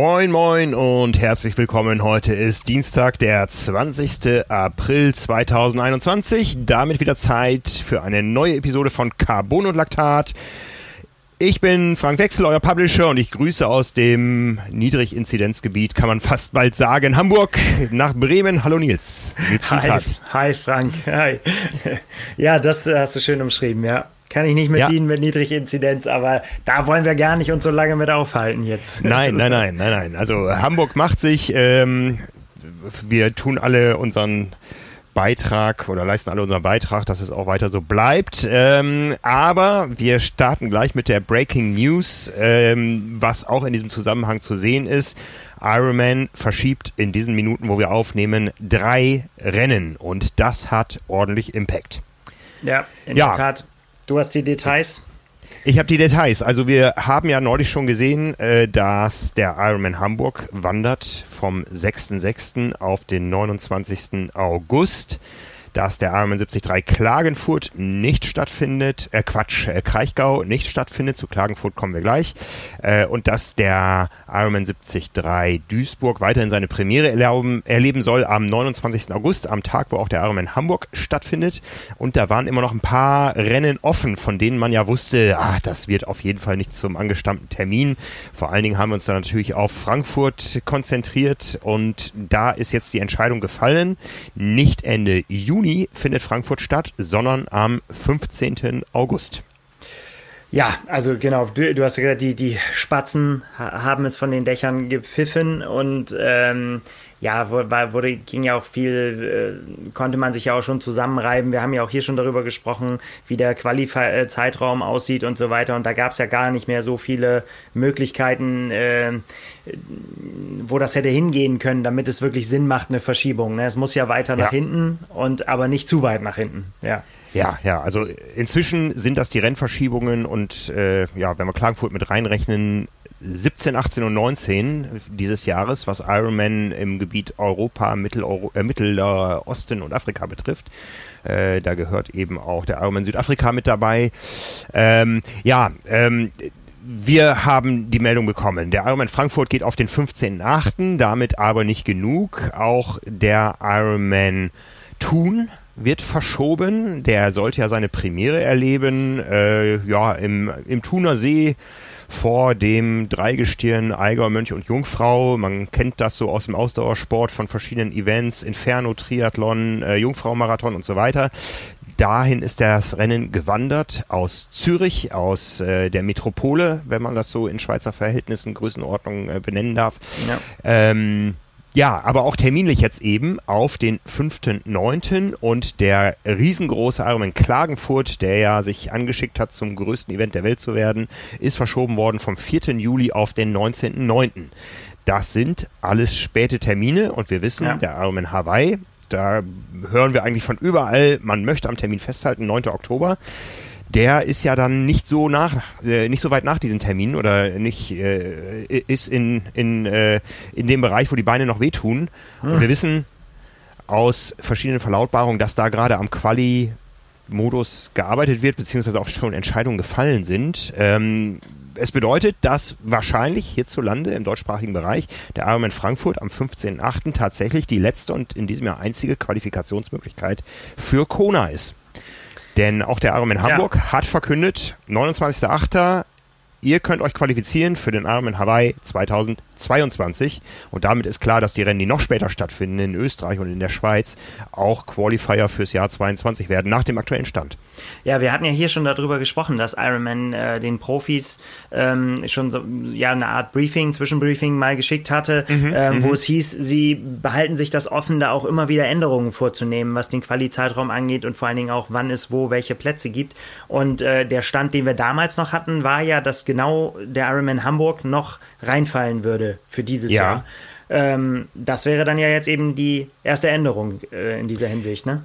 Moin, moin und herzlich willkommen. Heute ist Dienstag, der 20. April 2021. Damit wieder Zeit für eine neue Episode von Carbon und Laktat. Ich bin Frank Wechsel, euer Publisher, und ich grüße aus dem Niedriginzidenzgebiet, kann man fast bald sagen, Hamburg nach Bremen. Hallo Nils. Nils hi, hi Frank. Hi. Ja, das hast du schön umschrieben, ja. Kann ich nicht mit ja. dienen mit Niedriginzidenz, aber da wollen wir gar nicht uns so lange mit aufhalten jetzt. Nein, nein, nein, nein, nein. Also Hamburg macht sich, ähm, wir tun alle unseren Beitrag oder leisten alle unseren Beitrag, dass es auch weiter so bleibt. Ähm, aber wir starten gleich mit der Breaking News, ähm, was auch in diesem Zusammenhang zu sehen ist. Ironman verschiebt in diesen Minuten, wo wir aufnehmen, drei Rennen und das hat ordentlich Impact. Ja, in ja. der Tat. Du hast die Details? Ich habe die Details. Also wir haben ja neulich schon gesehen, äh, dass der Ironman Hamburg wandert vom 6.6. auf den 29. August dass der Ironman 73 Klagenfurt nicht stattfindet, äh Quatsch, äh, Kraichgau nicht stattfindet, zu Klagenfurt kommen wir gleich, äh, und dass der Ironman 73 Duisburg weiterhin seine Premiere erlauben, erleben soll am 29. August, am Tag, wo auch der Ironman Hamburg stattfindet. Und da waren immer noch ein paar Rennen offen, von denen man ja wusste, ah, das wird auf jeden Fall nicht zum angestammten Termin. Vor allen Dingen haben wir uns dann natürlich auf Frankfurt konzentriert und da ist jetzt die Entscheidung gefallen, nicht Ende Juni Juni findet Frankfurt statt, sondern am 15. August. Ja, also genau, du, du hast gesagt, die, die Spatzen haben es von den Dächern gepfiffen und ähm, ja, wurde, ging ja auch viel, äh, konnte man sich ja auch schon zusammenreiben. Wir haben ja auch hier schon darüber gesprochen, wie der Quali-Zeitraum aussieht und so weiter. Und da gab es ja gar nicht mehr so viele Möglichkeiten, äh, wo das hätte hingehen können, damit es wirklich Sinn macht, eine Verschiebung. Ne? Es muss ja weiter ja. nach hinten und aber nicht zu weit nach hinten. Ja. Ja, ja, also inzwischen sind das die Rennverschiebungen und äh, ja, wenn wir Klagenfurt mit reinrechnen, 17, 18 und 19 dieses Jahres, was Ironman im Gebiet Europa, Mitteleuropa, äh, Mittelosten und Afrika betrifft. Äh, da gehört eben auch der Ironman Südafrika mit dabei. Ähm, ja, ähm, wir haben die Meldung bekommen. Der Ironman Frankfurt geht auf den 15.8., damit aber nicht genug. Auch der Ironman Thun wird verschoben. Der sollte ja seine Premiere erleben. Äh, ja, im, im Thuner See vor dem Dreigestirn Eiger, Mönch und Jungfrau. Man kennt das so aus dem Ausdauersport von verschiedenen Events, Inferno, Triathlon, äh, Jungfrau-Marathon und so weiter. Dahin ist das Rennen gewandert aus Zürich, aus äh, der Metropole, wenn man das so in Schweizer Verhältnissen, Größenordnung äh, benennen darf. Ja. Ähm, ja, aber auch terminlich jetzt eben auf den 5.9. und der riesengroße Ironman Klagenfurt, der ja sich angeschickt hat, zum größten Event der Welt zu werden, ist verschoben worden vom 4. Juli auf den 19.9. Das sind alles späte Termine und wir wissen, ja. der Ironman Hawaii, da hören wir eigentlich von überall, man möchte am Termin festhalten, 9. Oktober der ist ja dann nicht so nach, äh, nicht so weit nach diesen Terminen oder nicht, äh, ist in, in, äh, in dem Bereich, wo die Beine noch wehtun. Hm. Und wir wissen aus verschiedenen Verlautbarungen, dass da gerade am Quali Modus gearbeitet wird, beziehungsweise auch schon Entscheidungen gefallen sind. Ähm, es bedeutet, dass wahrscheinlich hierzulande im deutschsprachigen Bereich der Ironman Frankfurt am 15.8. tatsächlich die letzte und in diesem Jahr einzige Qualifikationsmöglichkeit für Kona ist. Denn auch der Ironman Hamburg ja. hat verkündet, 29.08. Ihr könnt euch qualifizieren für den Ironman Hawaii 2022 und damit ist klar, dass die Rennen, die noch später stattfinden in Österreich und in der Schweiz, auch Qualifier fürs Jahr 22 werden nach dem aktuellen Stand. Ja, wir hatten ja hier schon darüber gesprochen, dass Ironman äh, den Profis ähm, schon so ja eine Art Briefing, Zwischenbriefing mal geschickt hatte, mhm, ähm, wo mhm. es hieß, sie behalten sich das offen, da auch immer wieder Änderungen vorzunehmen, was den Quali-Zeitraum angeht und vor allen Dingen auch, wann es wo welche Plätze gibt. Und äh, der Stand, den wir damals noch hatten, war ja, dass genau der Ironman Hamburg noch reinfallen würde für dieses ja. Jahr. Ähm, das wäre dann ja jetzt eben die erste Änderung äh, in dieser Hinsicht, ne?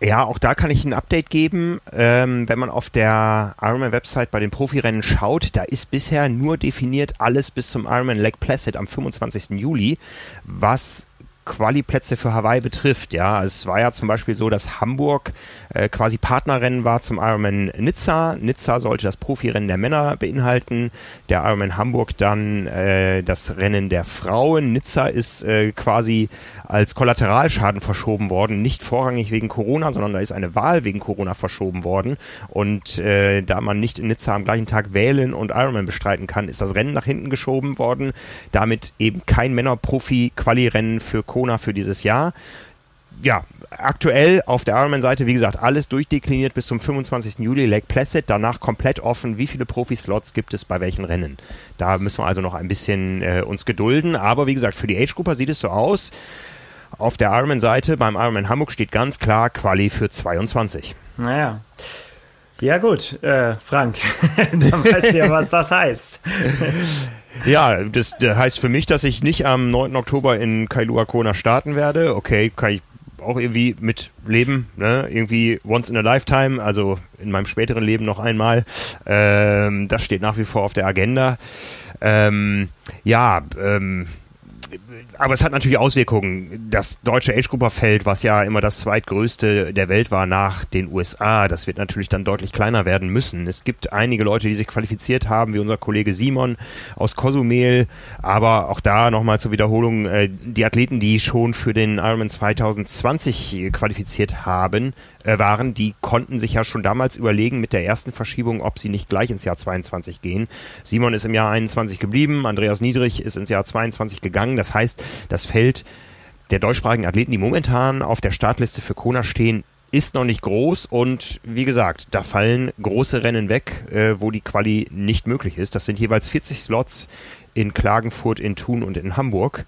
Ja, auch da kann ich ein Update geben. Ähm, wenn man auf der Ironman-Website bei den Profirennen schaut, da ist bisher nur definiert alles bis zum Ironman Lake Placid am 25. Juli, was Quali-Plätze für Hawaii betrifft. Ja, es war ja zum Beispiel so, dass Hamburg äh, quasi Partnerrennen war zum Ironman Nizza. Nizza sollte das Profirennen der Männer beinhalten. Der Ironman Hamburg dann äh, das Rennen der Frauen. Nizza ist äh, quasi als Kollateralschaden verschoben worden, nicht vorrangig wegen Corona, sondern da ist eine Wahl wegen Corona verschoben worden. Und äh, da man nicht in Nizza am gleichen Tag wählen und Ironman bestreiten kann, ist das Rennen nach hinten geschoben worden. Damit eben kein Männer-Profi-Quali-Rennen für Kona für dieses Jahr ja, aktuell auf der Ironman-Seite, wie gesagt, alles durchdekliniert bis zum 25. Juli, Lake Placid, danach komplett offen, wie viele Profi-Slots gibt es bei welchen Rennen. Da müssen wir also noch ein bisschen äh, uns gedulden, aber wie gesagt, für die Age-Grupper sieht es so aus, auf der Ironman-Seite beim Ironman Hamburg steht ganz klar Quali für 22. Naja. Ja gut, äh, Frank, dann weißt du ja, was das heißt. Ja, das, das, heißt für mich, dass ich nicht am 9. Oktober in Kailua Kona starten werde. Okay, kann ich auch irgendwie mit leben, ne? irgendwie once in a lifetime, also in meinem späteren Leben noch einmal. Ähm, das steht nach wie vor auf der Agenda. Ähm, ja, ähm, aber es hat natürlich Auswirkungen. Das deutsche Age-Grupper-Feld, was ja immer das zweitgrößte der Welt war nach den USA, das wird natürlich dann deutlich kleiner werden müssen. Es gibt einige Leute, die sich qualifiziert haben, wie unser Kollege Simon aus Cozumel, aber auch da nochmal zur Wiederholung, äh, die Athleten, die schon für den Ironman 2020 qualifiziert haben, äh, waren, die konnten sich ja schon damals überlegen mit der ersten Verschiebung, ob sie nicht gleich ins Jahr 22 gehen. Simon ist im Jahr 21 geblieben, Andreas Niedrig ist ins Jahr 22 gegangen. Das heißt, das Feld der deutschsprachigen Athleten, die momentan auf der Startliste für Kona stehen, ist noch nicht groß und wie gesagt, da fallen große Rennen weg, äh, wo die Quali nicht möglich ist. Das sind jeweils 40 Slots in Klagenfurt, in Thun und in Hamburg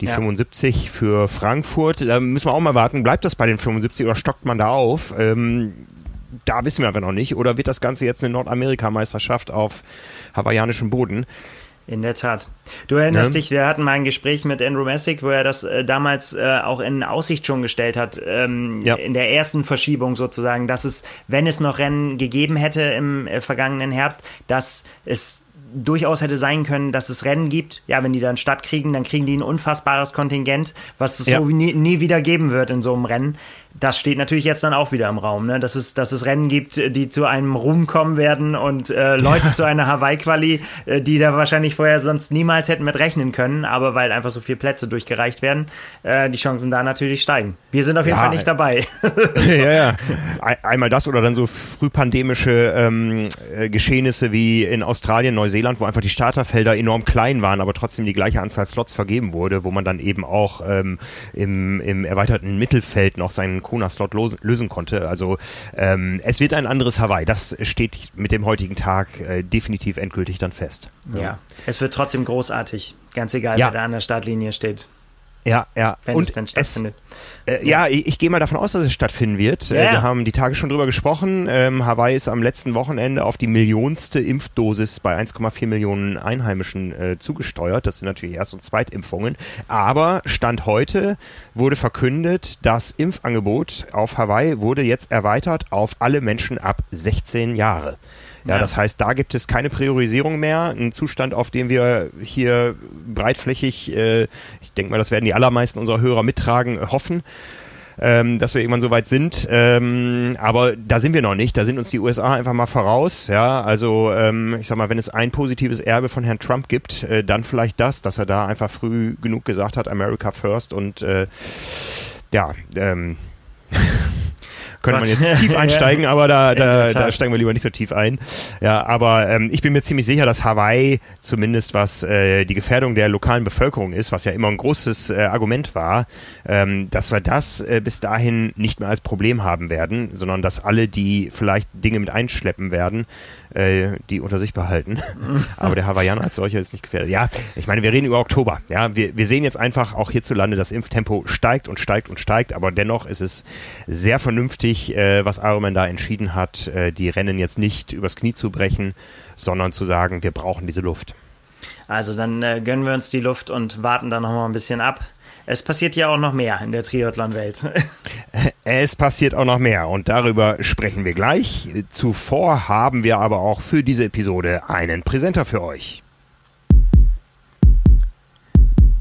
die ja. 75 für Frankfurt. Da müssen wir auch mal warten, bleibt das bei den 75 oder stockt man da auf? Ähm, da wissen wir aber noch nicht. Oder wird das Ganze jetzt eine Nordamerika-Meisterschaft auf hawaiianischem Boden? In der Tat. Du erinnerst ja. dich, wir hatten mal ein Gespräch mit Andrew Messick, wo er das äh, damals äh, auch in Aussicht schon gestellt hat, ähm, ja. in der ersten Verschiebung sozusagen, dass es, wenn es noch Rennen gegeben hätte im äh, vergangenen Herbst, dass es durchaus hätte sein können, dass es Rennen gibt. Ja, wenn die dann Stadt kriegen, dann kriegen die ein unfassbares Kontingent, was es ja. so nie, nie wieder geben wird in so einem Rennen das steht natürlich jetzt dann auch wieder im Raum, ne? dass, es, dass es Rennen gibt, die zu einem Ruhm kommen werden und äh, Leute ja. zu einer Hawaii-Quali, äh, die da wahrscheinlich vorher sonst niemals hätten mit rechnen können, aber weil einfach so viele Plätze durchgereicht werden, äh, die Chancen da natürlich steigen. Wir sind auf jeden ja, Fall nicht dabei. so. Ja, ja. Einmal das oder dann so frühpandemische ähm, äh, Geschehnisse wie in Australien, Neuseeland, wo einfach die Starterfelder enorm klein waren, aber trotzdem die gleiche Anzahl Slots vergeben wurde, wo man dann eben auch ähm, im, im erweiterten Mittelfeld noch seinen Kona-Slot lösen konnte. Also ähm, es wird ein anderes Hawaii. Das steht mit dem heutigen Tag äh, definitiv endgültig dann fest. Ja. ja. es wird trotzdem großartig. Ganz egal, ja. wer da an der Startlinie steht. Ja, ja. Wenn und es dann stattfindet. Es, äh, ja, ich, ich gehe mal davon aus, dass es stattfinden wird. Äh, ja. wir haben die Tage schon drüber gesprochen. Ähm, Hawaii ist am letzten Wochenende auf die millionste Impfdosis bei 1,4 Millionen Einheimischen äh, zugesteuert. Das sind natürlich Erst- und Zweitimpfungen. Aber Stand heute wurde verkündet, das Impfangebot auf Hawaii wurde jetzt erweitert auf alle Menschen ab 16 Jahre. Ja, ja, das heißt, da gibt es keine Priorisierung mehr. Ein Zustand, auf dem wir hier breitflächig, äh, ich denke mal, das werden die allermeisten unserer Hörer mittragen, hoffen. Ähm, dass wir irgendwann so weit sind. Ähm, aber da sind wir noch nicht. Da sind uns die USA einfach mal voraus. Ja, also ähm, ich sag mal, wenn es ein positives Erbe von Herrn Trump gibt, äh, dann vielleicht das, dass er da einfach früh genug gesagt hat, America First und äh, ja, ähm, könnte man jetzt tief einsteigen, aber da, da, da steigen wir lieber nicht so tief ein. Ja, aber ähm, ich bin mir ziemlich sicher, dass Hawaii zumindest was äh, die Gefährdung der lokalen Bevölkerung ist, was ja immer ein großes äh, Argument war, ähm, dass wir das äh, bis dahin nicht mehr als Problem haben werden, sondern dass alle, die vielleicht Dinge mit einschleppen werden, äh, die unter sich behalten. Aber der Hawaiianer als solcher ist nicht gefährdet. Ja, ich meine, wir reden über Oktober. Ja, wir, wir sehen jetzt einfach auch hierzulande, das Impftempo steigt und steigt und steigt, aber dennoch ist es sehr vernünftig, äh, was Ironman da entschieden hat, äh, die Rennen jetzt nicht übers Knie zu brechen, sondern zu sagen, wir brauchen diese Luft. Also dann äh, gönnen wir uns die Luft und warten dann noch mal ein bisschen ab. Es passiert ja auch noch mehr in der Triathlon-Welt. Es passiert auch noch mehr und darüber sprechen wir gleich. Zuvor haben wir aber auch für diese Episode einen Präsenter für euch.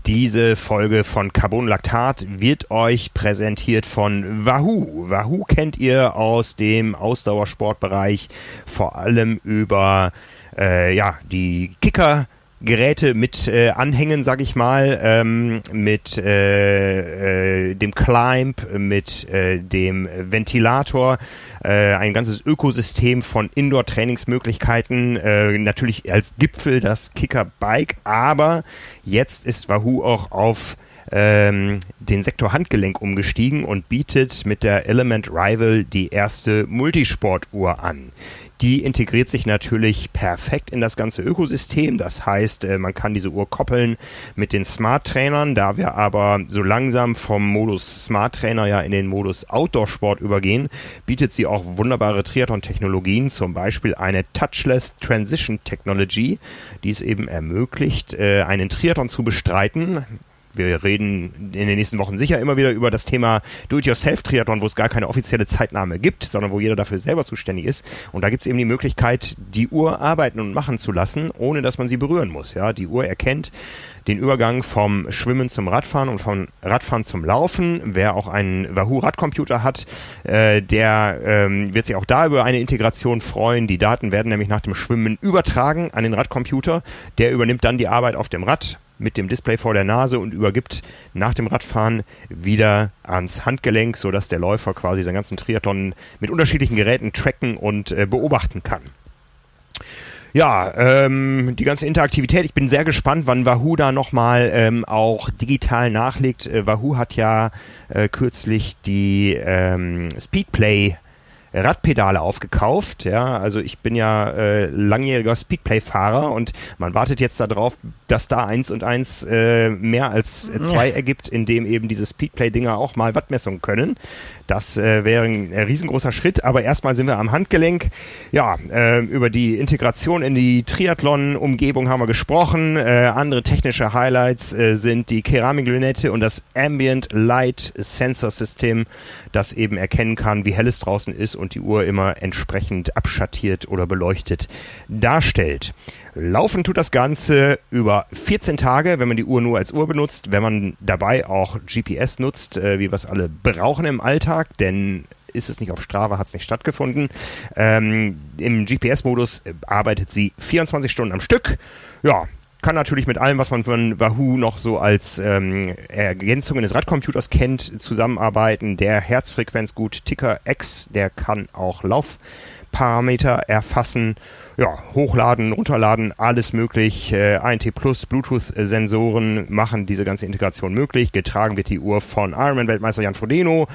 Diese Folge von Carbon Lactat wird euch präsentiert von Wahoo. Wahoo kennt ihr aus dem Ausdauersportbereich vor allem über äh, ja, die Kicker Geräte mit äh, Anhängen, sag ich mal, ähm, mit äh, äh, dem Climb, mit äh, dem Ventilator, äh, ein ganzes Ökosystem von Indoor-Trainingsmöglichkeiten, äh, natürlich als Gipfel das Kicker-Bike, aber jetzt ist Wahoo auch auf ähm, den Sektor Handgelenk umgestiegen und bietet mit der Element Rival die erste Multisportuhr an. Die integriert sich natürlich perfekt in das ganze Ökosystem. Das heißt, äh, man kann diese Uhr koppeln mit den Smart Trainern. Da wir aber so langsam vom Modus Smart Trainer ja in den Modus Outdoor Sport übergehen, bietet sie auch wunderbare Triathlon-Technologien, zum Beispiel eine Touchless Transition Technology, die es eben ermöglicht, äh, einen Triathlon zu bestreiten wir reden in den nächsten Wochen sicher immer wieder über das Thema Do-it-yourself-Triathlon, wo es gar keine offizielle Zeitnahme gibt, sondern wo jeder dafür selber zuständig ist. Und da gibt es eben die Möglichkeit, die Uhr arbeiten und machen zu lassen, ohne dass man sie berühren muss. Ja, die Uhr erkennt den Übergang vom Schwimmen zum Radfahren und vom Radfahren zum Laufen. Wer auch einen Wahoo Radcomputer hat, äh, der ähm, wird sich auch da über eine Integration freuen. Die Daten werden nämlich nach dem Schwimmen übertragen an den Radcomputer. Der übernimmt dann die Arbeit auf dem Rad mit dem Display vor der Nase und übergibt nach dem Radfahren wieder ans Handgelenk, sodass der Läufer quasi seinen ganzen Triathlon mit unterschiedlichen Geräten tracken und äh, beobachten kann. Ja, ähm, die ganze Interaktivität, ich bin sehr gespannt, wann Wahoo da nochmal ähm, auch digital nachlegt. Äh, Wahoo hat ja äh, kürzlich die ähm, Speedplay Radpedale aufgekauft. Ja, also ich bin ja äh, langjähriger Speedplay-Fahrer und man wartet jetzt darauf, dass da eins und eins äh, mehr als äh, zwei ja. ergibt, indem eben diese Speedplay-Dinger auch mal Wattmessungen können. Das äh, wäre ein äh, riesengroßer Schritt, aber erstmal sind wir am Handgelenk. Ja, äh, über die Integration in die Triathlon-Umgebung haben wir gesprochen. Äh, andere technische Highlights äh, sind die Keramiklünette und das Ambient Light Sensor System, das eben erkennen kann, wie hell es draußen ist und die Uhr immer entsprechend abschattiert oder beleuchtet darstellt. Laufen tut das Ganze über 14 Tage, wenn man die Uhr nur als Uhr benutzt, wenn man dabei auch GPS nutzt, äh, wie wir es alle brauchen im Alltag, denn ist es nicht auf Strava, hat es nicht stattgefunden. Ähm, Im GPS-Modus arbeitet sie 24 Stunden am Stück. Ja, kann natürlich mit allem, was man von Wahoo noch so als ähm, Ergänzungen des Radcomputers kennt, zusammenarbeiten. Der Herzfrequenzgut Ticker X, der kann auch Laufparameter erfassen ja, hochladen, runterladen, alles möglich. Äh, ANT Plus, Bluetooth-Sensoren machen diese ganze Integration möglich. Getragen wird die Uhr von Ironman-Weltmeister Jan Frodeno,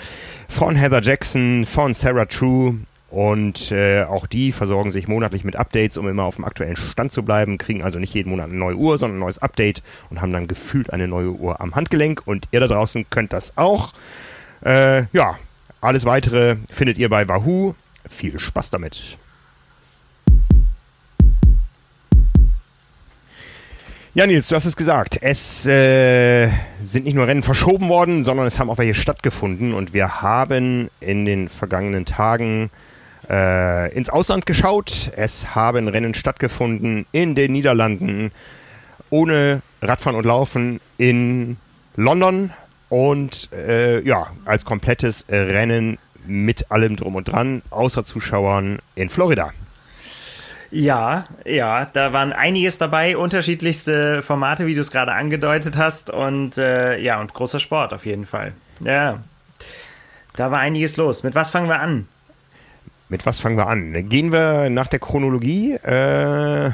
von Heather Jackson, von Sarah True. Und äh, auch die versorgen sich monatlich mit Updates, um immer auf dem aktuellen Stand zu bleiben, kriegen also nicht jeden Monat eine neue Uhr, sondern ein neues Update und haben dann gefühlt eine neue Uhr am Handgelenk. Und ihr da draußen könnt das auch. Äh, ja, alles weitere findet ihr bei Wahoo. Viel Spaß damit. Ja, Nils, du hast es gesagt. Es äh, sind nicht nur Rennen verschoben worden, sondern es haben auch welche stattgefunden. Und wir haben in den vergangenen Tagen äh, ins Ausland geschaut. Es haben Rennen stattgefunden in den Niederlanden ohne Radfahren und Laufen in London und äh, ja, als komplettes Rennen mit allem drum und dran, außer Zuschauern in Florida. Ja, ja, da waren einiges dabei, unterschiedlichste Formate, wie du es gerade angedeutet hast. Und äh, ja, und großer Sport auf jeden Fall. Ja. Da war einiges los. Mit was fangen wir an? Mit was fangen wir an? Gehen wir nach der Chronologie. Äh,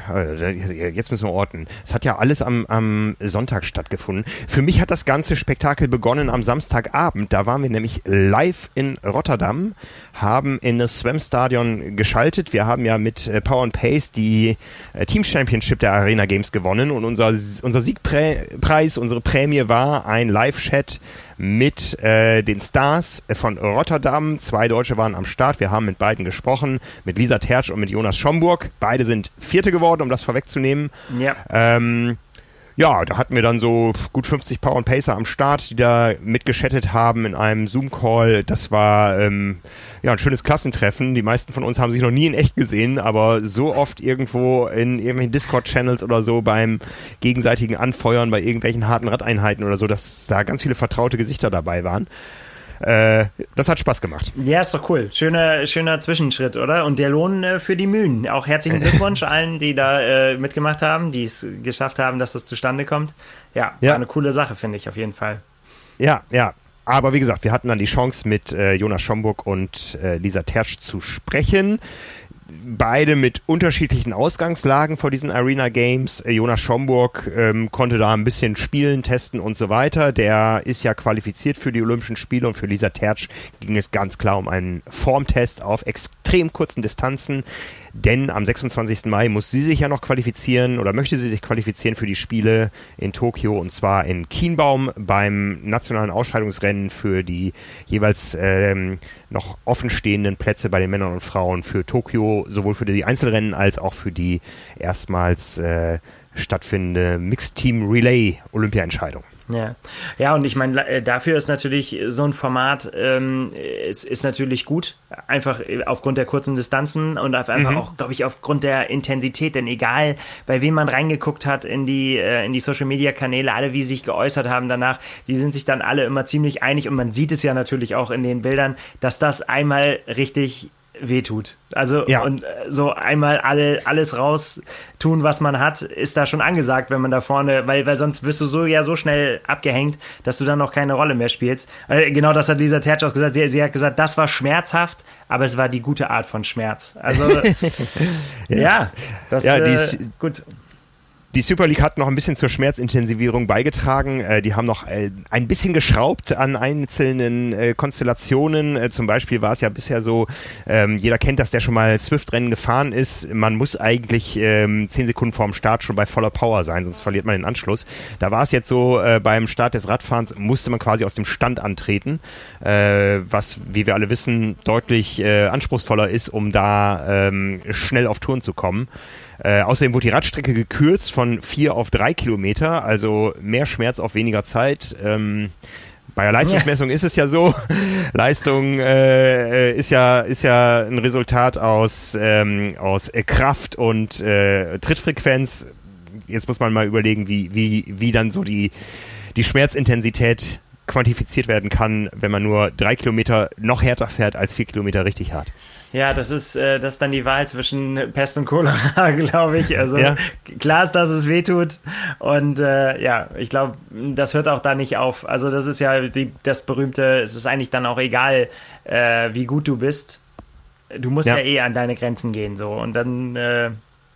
jetzt müssen wir orten. Es hat ja alles am, am Sonntag stattgefunden. Für mich hat das ganze Spektakel begonnen am Samstagabend. Da waren wir nämlich live in Rotterdam, haben in das Swam-Stadion geschaltet. Wir haben ja mit äh, Power and Pace die äh, Team Championship der Arena Games gewonnen und unser, unser Siegpreis, unsere Prämie war ein Live-Chat mit äh, den Stars von Rotterdam. Zwei Deutsche waren am Start. Wir haben mit beiden gesprochen, mit Lisa Tertsch und mit Jonas Schomburg. Beide sind Vierte geworden, um das vorwegzunehmen. Ja. Ähm, ja, da hatten wir dann so gut 50 Power und Pacer am Start, die da mitgeschattet haben in einem Zoom-Call. Das war ähm, ja ein schönes Klassentreffen. Die meisten von uns haben sich noch nie in echt gesehen, aber so oft irgendwo in irgendwelchen Discord-Channels oder so beim gegenseitigen Anfeuern bei irgendwelchen harten Radeinheiten oder so, dass da ganz viele vertraute Gesichter dabei waren. Äh, das hat Spaß gemacht. Ja, ist doch cool. Schöner, schöner Zwischenschritt, oder? Und der Lohn äh, für die Mühen. Auch herzlichen Glückwunsch allen, die da äh, mitgemacht haben, die es geschafft haben, dass das zustande kommt. Ja, ja. eine coole Sache, finde ich auf jeden Fall. Ja, ja. Aber wie gesagt, wir hatten dann die Chance, mit äh, Jonas Schomburg und äh, Lisa Tersch zu sprechen beide mit unterschiedlichen Ausgangslagen vor diesen Arena Games. Äh, Jonas Schomburg ähm, konnte da ein bisschen spielen, testen und so weiter. Der ist ja qualifiziert für die Olympischen Spiele und für Lisa Tertsch ging es ganz klar um einen Formtest auf extrem kurzen Distanzen denn am 26. Mai muss sie sich ja noch qualifizieren oder möchte sie sich qualifizieren für die Spiele in Tokio und zwar in Kienbaum beim nationalen Ausscheidungsrennen für die jeweils ähm, noch offenstehenden Plätze bei den Männern und Frauen für Tokio, sowohl für die Einzelrennen als auch für die erstmals äh, stattfindende Mixed Team Relay Olympiaentscheidung. Ja, ja, und ich meine, äh, dafür ist natürlich so ein Format ähm, ist, ist natürlich gut, einfach äh, aufgrund der kurzen Distanzen und einfach mhm. auch, glaube ich, aufgrund der Intensität. Denn egal, bei wem man reingeguckt hat in die äh, in die Social Media Kanäle, alle wie sie sich geäußert haben danach, die sind sich dann alle immer ziemlich einig und man sieht es ja natürlich auch in den Bildern, dass das einmal richtig wehtut. Also ja. und äh, so einmal alle, alles raus tun, was man hat, ist da schon angesagt, wenn man da vorne, weil, weil sonst wirst du so ja so schnell abgehängt, dass du dann noch keine Rolle mehr spielst. Äh, genau das hat Lisa Tertsch auch gesagt. Sie, sie, hat gesagt, das war schmerzhaft, aber es war die gute Art von Schmerz. Also ja. ja, das ja, die äh, gut. Die Super League hat noch ein bisschen zur Schmerzintensivierung beigetragen. Äh, die haben noch äh, ein bisschen geschraubt an einzelnen äh, Konstellationen. Äh, zum Beispiel war es ja bisher so, ähm, jeder kennt das, der schon mal Swift-Rennen gefahren ist. Man muss eigentlich ähm, zehn Sekunden vorm Start schon bei voller Power sein, sonst verliert man den Anschluss. Da war es jetzt so, äh, beim Start des Radfahrens musste man quasi aus dem Stand antreten, äh, was, wie wir alle wissen, deutlich anspruchsvoller ist, um da ähm, schnell auf Touren zu kommen. Äh, außerdem wurde die Radstrecke gekürzt von vier auf drei Kilometer, also mehr Schmerz auf weniger Zeit. Ähm, bei der Leistungsmessung ist es ja so, Leistung äh, ist ja ist ja ein Resultat aus ähm, aus äh, Kraft und äh, Trittfrequenz. Jetzt muss man mal überlegen, wie wie wie dann so die die Schmerzintensität quantifiziert werden kann, wenn man nur drei Kilometer noch härter fährt als vier Kilometer richtig hart. Ja, das ist, äh, das ist dann die Wahl zwischen Pest und Cholera, glaube ich. Also ja. klar ist, dass es wehtut. Und äh, ja, ich glaube, das hört auch da nicht auf. Also das ist ja die, das berühmte, es ist eigentlich dann auch egal, äh, wie gut du bist. Du musst ja. ja eh an deine Grenzen gehen so. Und dann, äh,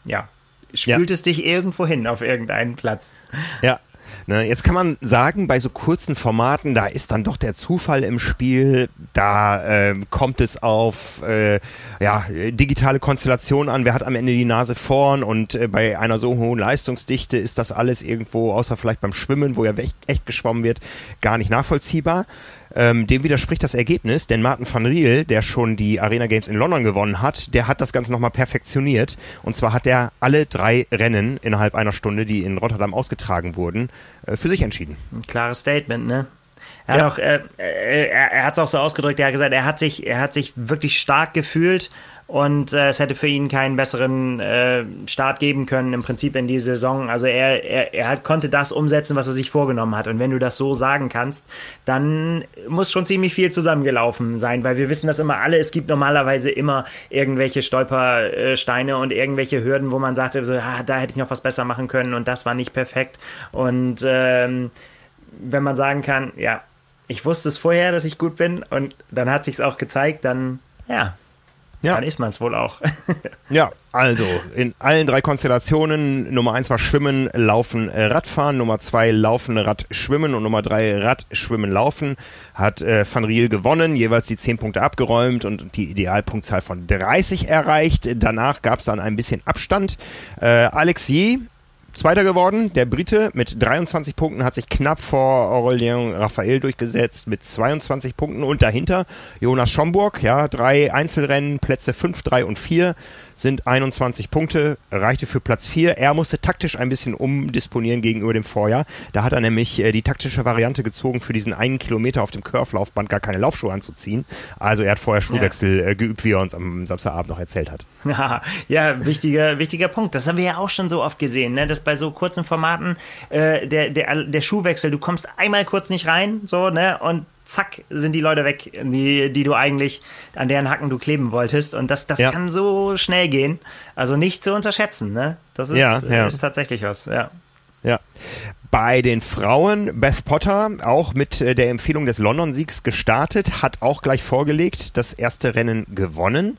ja, spült ja. es dich irgendwo hin auf irgendeinen Platz. Ja, Ne, jetzt kann man sagen, bei so kurzen Formaten, da ist dann doch der Zufall im Spiel, da äh, kommt es auf äh, ja, digitale Konstellation an, wer hat am Ende die Nase vorn? Und äh, bei einer so hohen Leistungsdichte ist das alles irgendwo, außer vielleicht beim Schwimmen, wo ja echt, echt geschwommen wird, gar nicht nachvollziehbar. Ähm, dem widerspricht das Ergebnis, denn Martin van Riel, der schon die Arena Games in London gewonnen hat, der hat das Ganze nochmal perfektioniert. Und zwar hat er alle drei Rennen innerhalb einer Stunde, die in Rotterdam ausgetragen wurden, äh, für sich entschieden. Ein klares Statement, ne? Er ja. hat auch, äh, äh er, er hat es auch so ausgedrückt, er hat gesagt, er hat sich, er hat sich wirklich stark gefühlt und äh, es hätte für ihn keinen besseren äh, Start geben können im Prinzip in die Saison. Also er, er, er hat, konnte das umsetzen, was er sich vorgenommen hat. Und wenn du das so sagen kannst, dann muss schon ziemlich viel zusammengelaufen sein, weil wir wissen das immer alle. Es gibt normalerweise immer irgendwelche Stolpersteine und irgendwelche Hürden, wo man sagt, so, ah, da hätte ich noch was besser machen können und das war nicht perfekt. Und ähm, wenn man sagen kann, ja, ich wusste es vorher, dass ich gut bin und dann hat sich's auch gezeigt, dann ja, ja. Dann ist man es wohl auch. ja, also in allen drei Konstellationen. Nummer eins war Schwimmen, Laufen, Radfahren. Nummer zwei Laufen, Rad, Schwimmen. Und Nummer drei Rad, Schwimmen, Laufen. Hat äh, Van Riel gewonnen, jeweils die zehn Punkte abgeräumt und die Idealpunktzahl von 30 erreicht. Danach gab es dann ein bisschen Abstand. Äh, Alex Yee Zweiter geworden. Der Brite mit 23 Punkten hat sich knapp vor Aurelien Raphael durchgesetzt mit 22 Punkten und dahinter Jonas Schomburg, ja, drei Einzelrennen, Plätze 5, 3 und 4 sind 21 Punkte, reichte für Platz 4. Er musste taktisch ein bisschen umdisponieren gegenüber dem Vorjahr. Da hat er nämlich äh, die taktische Variante gezogen, für diesen einen Kilometer auf dem Curve-Laufband gar keine Laufschuhe anzuziehen. Also er hat vorher Schuhwechsel ja. äh, geübt, wie er uns am Samstagabend noch erzählt hat. Ja, ja wichtiger, wichtiger Punkt. Das haben wir ja auch schon so oft gesehen, ne? dass bei so kurzen Formaten äh, der, der, der Schuhwechsel, du kommst einmal kurz nicht rein, so, ne? Und zack, sind die Leute weg, die, die du eigentlich, an deren Hacken du kleben wolltest. Und das, das ja. kann so schnell gehen. Also nicht zu unterschätzen, ne? Das ist, ja, ja. ist tatsächlich was, ja. Ja. Bei den Frauen, Beth Potter, auch mit äh, der Empfehlung des London-Siegs gestartet, hat auch gleich vorgelegt, das erste Rennen gewonnen.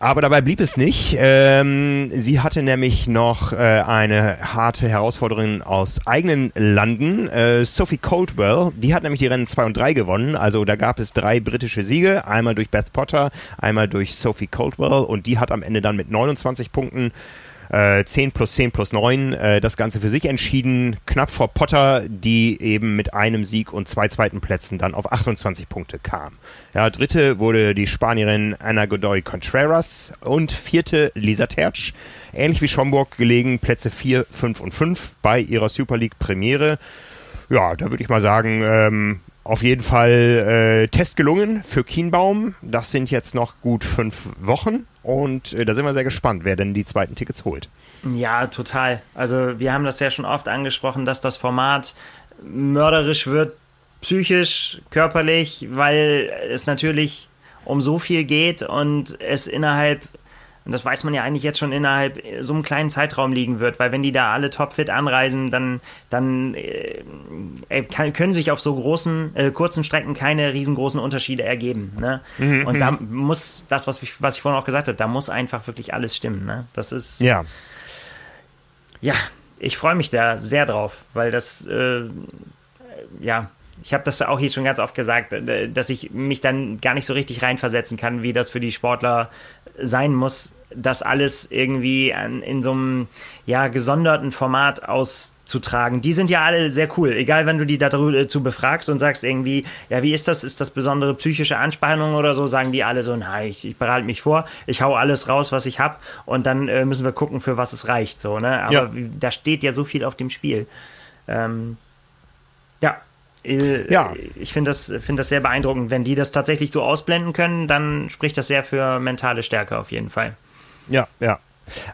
Aber dabei blieb es nicht. Ähm, sie hatte nämlich noch äh, eine harte Herausforderin aus eigenen Landen, äh, Sophie Coldwell. Die hat nämlich die Rennen 2 und 3 gewonnen. Also da gab es drei britische Siege. Einmal durch Beth Potter, einmal durch Sophie Coldwell. Und die hat am Ende dann mit 29 Punkten äh, 10 plus 10 plus 9 äh, das Ganze für sich entschieden. Knapp vor Potter, die eben mit einem Sieg und zwei zweiten Plätzen dann auf 28 Punkte kam. Ja, dritte wurde die Spanierin Ana Godoy Contreras und vierte Lisa Tertsch. Ähnlich wie Schomburg gelegen Plätze 4, 5 und 5 bei ihrer Super League Premiere. Ja, da würde ich mal sagen, ähm, auf jeden Fall äh, Test gelungen für Kienbaum. Das sind jetzt noch gut fünf Wochen und äh, da sind wir sehr gespannt, wer denn die zweiten Tickets holt. Ja, total. Also wir haben das ja schon oft angesprochen, dass das Format mörderisch wird, psychisch, körperlich, weil es natürlich um so viel geht und es innerhalb und das weiß man ja eigentlich jetzt schon innerhalb so einem kleinen Zeitraum liegen wird, weil wenn die da alle topfit anreisen, dann, dann äh, äh, kann, können sich auf so großen, äh, kurzen Strecken keine riesengroßen Unterschiede ergeben. Ne? Mhm, und da mhm. muss das, was ich, was ich vorhin auch gesagt habe, da muss einfach wirklich alles stimmen. Ne? Das ist. Ja. Ja, ich freue mich da sehr drauf, weil das, äh, ja, ich habe das auch hier schon ganz oft gesagt, äh, dass ich mich dann gar nicht so richtig reinversetzen kann, wie das für die Sportler sein muss, das alles irgendwie an, in so einem ja, gesonderten Format auszutragen. Die sind ja alle sehr cool, egal wenn du die dazu befragst und sagst irgendwie, ja, wie ist das? Ist das besondere psychische Anspannung oder so? Sagen die alle so, na, ich, ich bereite mich vor, ich hau alles raus, was ich hab und dann äh, müssen wir gucken, für was es reicht. So, ne? Aber ja. da steht ja so viel auf dem Spiel. Ähm, ja, äh, ja. Ich finde das, find das sehr beeindruckend. Wenn die das tatsächlich so ausblenden können, dann spricht das sehr für mentale Stärke auf jeden Fall. Ja, ja.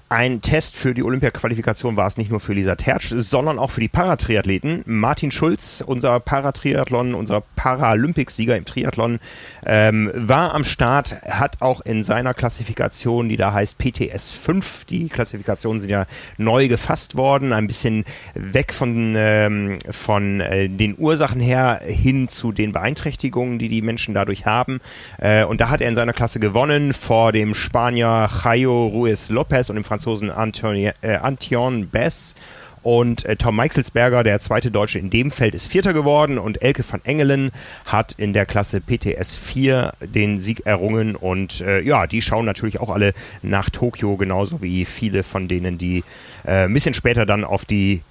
Ein Test für die Olympia-Qualifikation war es nicht nur für Lisa Tertsch, sondern auch für die Paratriathleten. Martin Schulz, unser Paratriathlon, unser Paralympics-Sieger im Triathlon, ähm, war am Start, hat auch in seiner Klassifikation, die da heißt PTS 5, die Klassifikationen sind ja neu gefasst worden, ein bisschen weg von, ähm, von äh, den Ursachen her hin zu den Beeinträchtigungen, die die Menschen dadurch haben. Äh, und da hat er in seiner Klasse gewonnen vor dem Spanier Jairo Ruiz Lopez Perez und dem Franzosen Antoni, äh, Antion Bess. Und äh, Tom Meixelsberger, der zweite Deutsche in dem Feld, ist Vierter geworden und Elke van Engelen hat in der Klasse PTS 4 den Sieg errungen. Und äh, ja, die schauen natürlich auch alle nach Tokio, genauso wie viele von denen, die äh, ein bisschen später dann auf die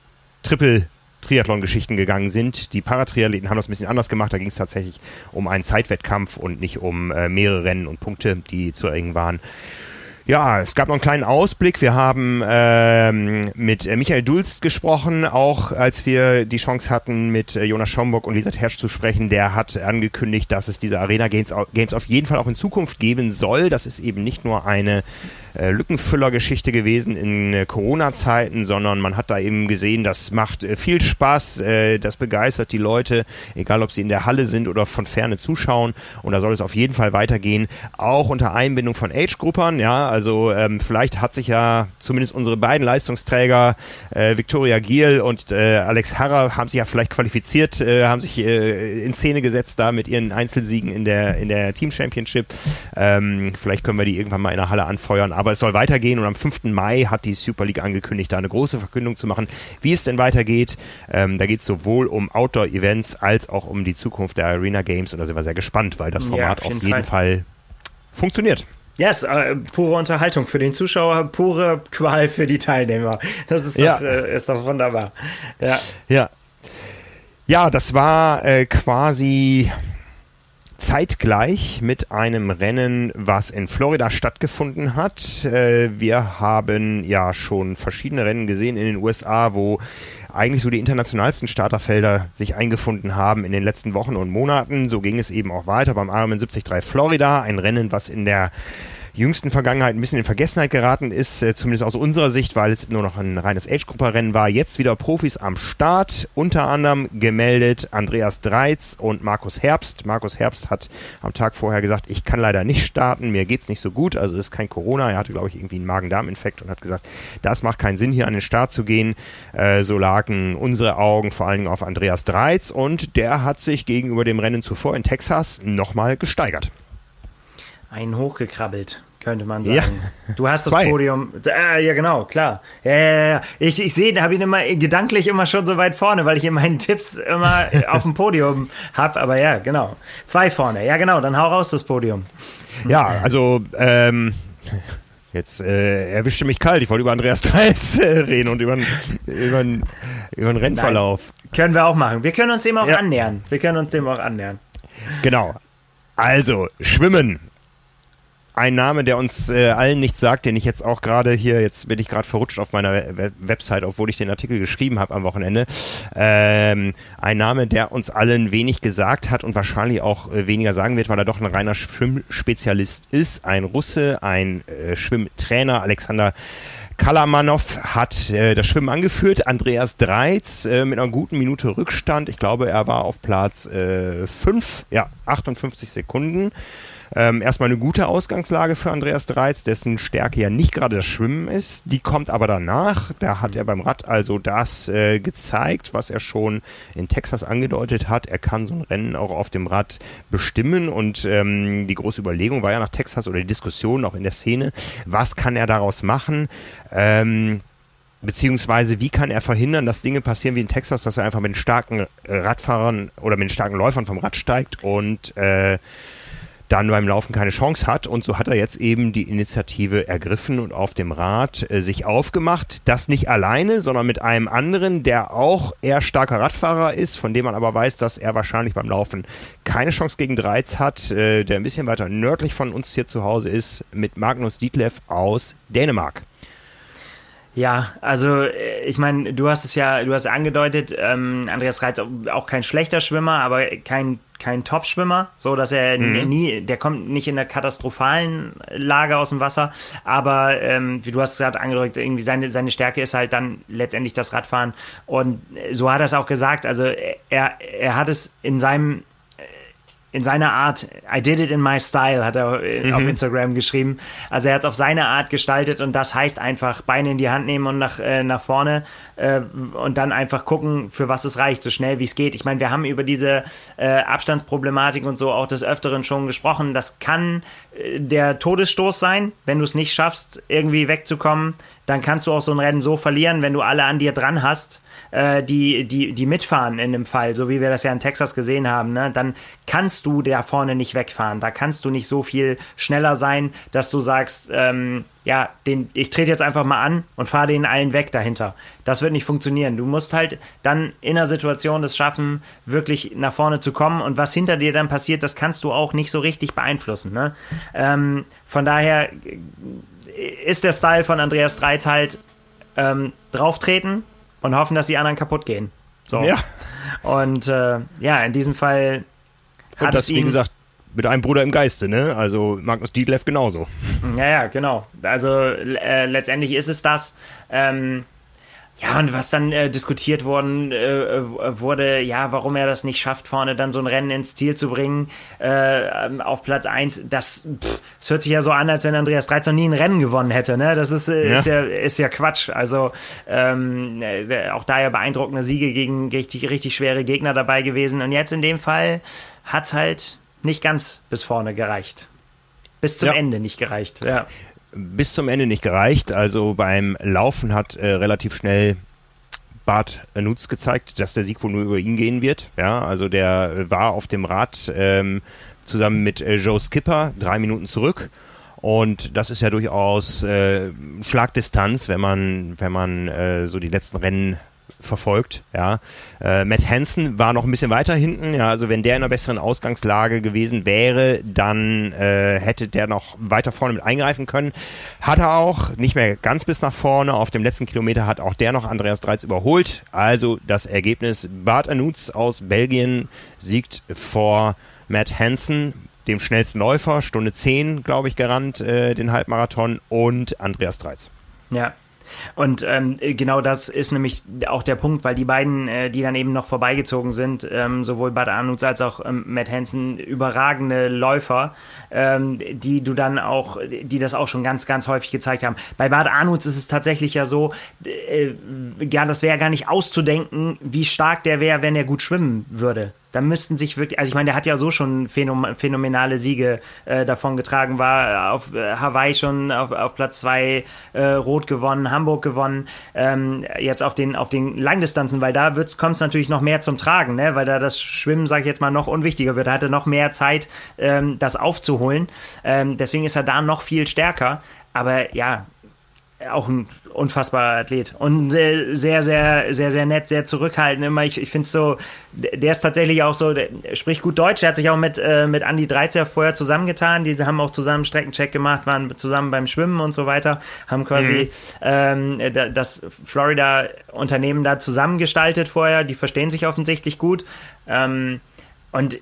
Triple Triathlon-Geschichten gegangen sind. Die Paratriathleten haben das ein bisschen anders gemacht. Da ging es tatsächlich um einen Zeitwettkampf und nicht um äh, mehrere Rennen und Punkte, die zu eng waren. Ja, es gab noch einen kleinen Ausblick. Wir haben ähm, mit äh, Michael Dulst gesprochen, auch als wir die Chance hatten, mit äh, Jonas Schomburg und Lisa Tersch zu sprechen. Der hat angekündigt, dass es diese Arena Games, Games auf jeden Fall auch in Zukunft geben soll. Das ist eben nicht nur eine äh, Lückenfüller-Geschichte gewesen in äh, Corona-Zeiten, sondern man hat da eben gesehen, das macht äh, viel Spaß, äh, das begeistert die Leute, egal ob sie in der Halle sind oder von ferne zuschauen. Und da soll es auf jeden Fall weitergehen, auch unter Einbindung von Age-Gruppern. Ja, also ähm, vielleicht hat sich ja zumindest unsere beiden Leistungsträger äh, Victoria Giel und äh, Alex Harrer haben sich ja vielleicht qualifiziert, haben sich in Szene gesetzt da mit ihren Einzelsiegen in der in der Team Championship. Ähm, vielleicht können wir die irgendwann mal in der Halle anfeuern. Aber es soll weitergehen und am 5. Mai hat die Super League angekündigt, da eine große Verkündung zu machen, wie es denn weitergeht. Ähm, da geht es sowohl um Outdoor-Events als auch um die Zukunft der Arena Games und da sind wir sehr gespannt, weil das Format ja, auf, auf jeden Fall. Fall funktioniert. Ja, yes, äh, pure Unterhaltung für den Zuschauer, pure Qual für die Teilnehmer. Das ist doch, ja. äh, ist doch wunderbar. Ja. Ja, ja das war äh, quasi zeitgleich mit einem Rennen, was in Florida stattgefunden hat. Äh, wir haben ja schon verschiedene Rennen gesehen in den USA, wo eigentlich so die internationalsten Starterfelder sich eingefunden haben in den letzten Wochen und Monaten. So ging es eben auch weiter beim Ironman 73 Florida, ein Rennen, was in der jüngsten Vergangenheit ein bisschen in Vergessenheit geraten ist, äh, zumindest aus unserer Sicht, weil es nur noch ein reines Age-Grupper-Rennen war. Jetzt wieder Profis am Start, unter anderem gemeldet Andreas Dreiz und Markus Herbst. Markus Herbst hat am Tag vorher gesagt, ich kann leider nicht starten, mir geht's nicht so gut, also ist kein Corona. Er hatte, glaube ich, irgendwie einen Magen-Darm-Infekt und hat gesagt, das macht keinen Sinn, hier an den Start zu gehen. Äh, so lagen unsere Augen vor allen Dingen auf Andreas Dreiz und der hat sich gegenüber dem Rennen zuvor in Texas nochmal gesteigert einen hochgekrabbelt, könnte man sagen. Ja. Du hast das Zwei. Podium. Äh, ja, genau, klar. Ja, ja, ja. Ich, ich sehe, da habe ich ihn immer gedanklich immer schon so weit vorne, weil ich in meinen Tipps immer auf dem Podium habe. Aber ja, genau. Zwei vorne. Ja, genau. Dann hau raus das Podium. Ja, also ähm, Jetzt äh, erwischte mich kalt. Ich wollte über Andreas Theis äh, reden und über, über, über den Rennverlauf. Nein, können wir auch machen. Wir können uns dem auch ja. annähern. Wir können uns dem auch annähern. Genau. Also, Schwimmen ein Name, der uns äh, allen nichts sagt, den ich jetzt auch gerade hier, jetzt bin ich gerade verrutscht auf meiner Web Website, obwohl ich den Artikel geschrieben habe am Wochenende. Ähm, ein Name, der uns allen wenig gesagt hat und wahrscheinlich auch äh, weniger sagen wird, weil er doch ein reiner Schwimmspezialist ist. Ein Russe, ein äh, Schwimmtrainer, Alexander Kalamanov hat äh, das Schwimmen angeführt. Andreas Dreiz äh, mit einer guten Minute Rückstand. Ich glaube, er war auf Platz 5, äh, ja, 58 Sekunden. Ähm, erstmal eine gute Ausgangslage für Andreas Dreiz, dessen Stärke ja nicht gerade das Schwimmen ist. Die kommt aber danach. Da hat er beim Rad also das äh, gezeigt, was er schon in Texas angedeutet hat. Er kann so ein Rennen auch auf dem Rad bestimmen und ähm, die große Überlegung war ja nach Texas oder die Diskussion auch in der Szene, was kann er daraus machen? Ähm, beziehungsweise wie kann er verhindern, dass Dinge passieren wie in Texas, dass er einfach mit den starken Radfahrern oder mit den starken Läufern vom Rad steigt und äh, dann beim Laufen keine Chance hat. Und so hat er jetzt eben die Initiative ergriffen und auf dem Rad äh, sich aufgemacht. Das nicht alleine, sondern mit einem anderen, der auch eher starker Radfahrer ist, von dem man aber weiß, dass er wahrscheinlich beim Laufen keine Chance gegen Dreiz hat, äh, der ein bisschen weiter nördlich von uns hier zu Hause ist, mit Magnus Dietlev aus Dänemark. Ja, also äh, ich meine, du hast es ja, du hast angedeutet, ähm, Andreas Reitz auch kein schlechter Schwimmer, aber kein kein Top-Schwimmer, so dass er mhm. nie, der kommt nicht in der katastrophalen Lage aus dem Wasser, aber ähm, wie du hast gerade angedeutet, irgendwie seine seine Stärke ist halt dann letztendlich das Radfahren. Und so hat er es auch gesagt, also er er hat es in seinem in seiner Art, I did it in my style, hat er mhm. auf Instagram geschrieben. Also er hat es auf seine Art gestaltet und das heißt einfach Beine in die Hand nehmen und nach, äh, nach vorne äh, und dann einfach gucken, für was es reicht, so schnell wie es geht. Ich meine, wir haben über diese äh, Abstandsproblematik und so auch des Öfteren schon gesprochen. Das kann äh, der Todesstoß sein, wenn du es nicht schaffst, irgendwie wegzukommen. Dann kannst du auch so ein Rennen so verlieren, wenn du alle an dir dran hast äh, die, die, die mitfahren in dem Fall, so wie wir das ja in Texas gesehen haben, ne, dann kannst du da vorne nicht wegfahren. Da kannst du nicht so viel schneller sein, dass du sagst, ähm, ja, den, ich trete jetzt einfach mal an und fahre den allen weg dahinter. Das wird nicht funktionieren. Du musst halt dann in der Situation das schaffen, wirklich nach vorne zu kommen. Und was hinter dir dann passiert, das kannst du auch nicht so richtig beeinflussen. Ne? Ähm, von daher ist der Style von Andreas Dreiz halt ähm, drauftreten, und hoffen, dass die anderen kaputt gehen. So. Ja. Und äh, ja, in diesem Fall hat und das, wie gesagt, mit einem Bruder im Geiste, ne? Also Magnus Dietleff genauso. Ja, ja, genau. Also äh, letztendlich ist es das. Ähm, ja, und was dann äh, diskutiert worden äh, äh, wurde, ja, warum er das nicht schafft, vorne dann so ein Rennen ins Ziel zu bringen, äh, auf Platz 1, das, pff, das hört sich ja so an, als wenn Andreas Dreiz noch nie ein Rennen gewonnen hätte, ne? Das ist, äh, ja. ist, ja, ist ja Quatsch. Also ähm, äh, auch da ja beeindruckende Siege gegen richtig, richtig schwere Gegner dabei gewesen. Und jetzt in dem Fall hat's halt nicht ganz bis vorne gereicht. Bis zum ja. Ende nicht gereicht, ja bis zum Ende nicht gereicht. Also beim Laufen hat äh, relativ schnell Bart Nutz gezeigt, dass der Sieg wohl nur über ihn gehen wird. Ja, also der war auf dem Rad ähm, zusammen mit äh, Joe Skipper drei Minuten zurück Und das ist ja durchaus äh, Schlagdistanz, wenn man, wenn man äh, so die letzten Rennen verfolgt. Ja. Äh, Matt Hansen war noch ein bisschen weiter hinten. Ja, also wenn der in einer besseren Ausgangslage gewesen wäre, dann äh, hätte der noch weiter vorne mit eingreifen können. Hat er auch, nicht mehr ganz bis nach vorne. Auf dem letzten Kilometer hat auch der noch Andreas Dreiz überholt. Also das Ergebnis, Bart Anutz aus Belgien siegt vor Matt Hansen, dem schnellsten Läufer, Stunde 10, glaube ich, gerannt, äh, den Halbmarathon und Andreas Dreiz. Ja, und ähm, genau das ist nämlich auch der Punkt, weil die beiden, äh, die dann eben noch vorbeigezogen sind, ähm, sowohl Bad Arnutz als auch ähm, Matt Hansen, überragende Läufer, ähm, die du dann auch, die das auch schon ganz, ganz häufig gezeigt haben. Bei Bad Arnutz ist es tatsächlich ja so, äh, ja, das wäre gar nicht auszudenken, wie stark der wäre, wenn er gut schwimmen würde da müssten sich wirklich, also ich meine, der hat ja so schon phänomenale Siege äh, davon getragen, war auf äh, Hawaii schon auf, auf Platz zwei äh, Rot gewonnen, Hamburg gewonnen, ähm, jetzt auf den auf den Langdistanzen, weil da kommt es natürlich noch mehr zum Tragen, ne? weil da das Schwimmen, sage ich jetzt mal, noch unwichtiger wird. Er noch mehr Zeit, ähm, das aufzuholen. Ähm, deswegen ist er da noch viel stärker. Aber ja, auch ein unfassbarer Athlet und sehr, sehr, sehr, sehr, sehr nett, sehr zurückhaltend. Immer, ich, ich finde es so, der ist tatsächlich auch so, der spricht gut Deutsch. Er hat sich auch mit, äh, mit Andy Dreizer vorher zusammengetan. Die haben auch zusammen Streckencheck gemacht, waren zusammen beim Schwimmen und so weiter, haben quasi mhm. ähm, das Florida-Unternehmen da zusammengestaltet vorher. Die verstehen sich offensichtlich gut. Ähm, und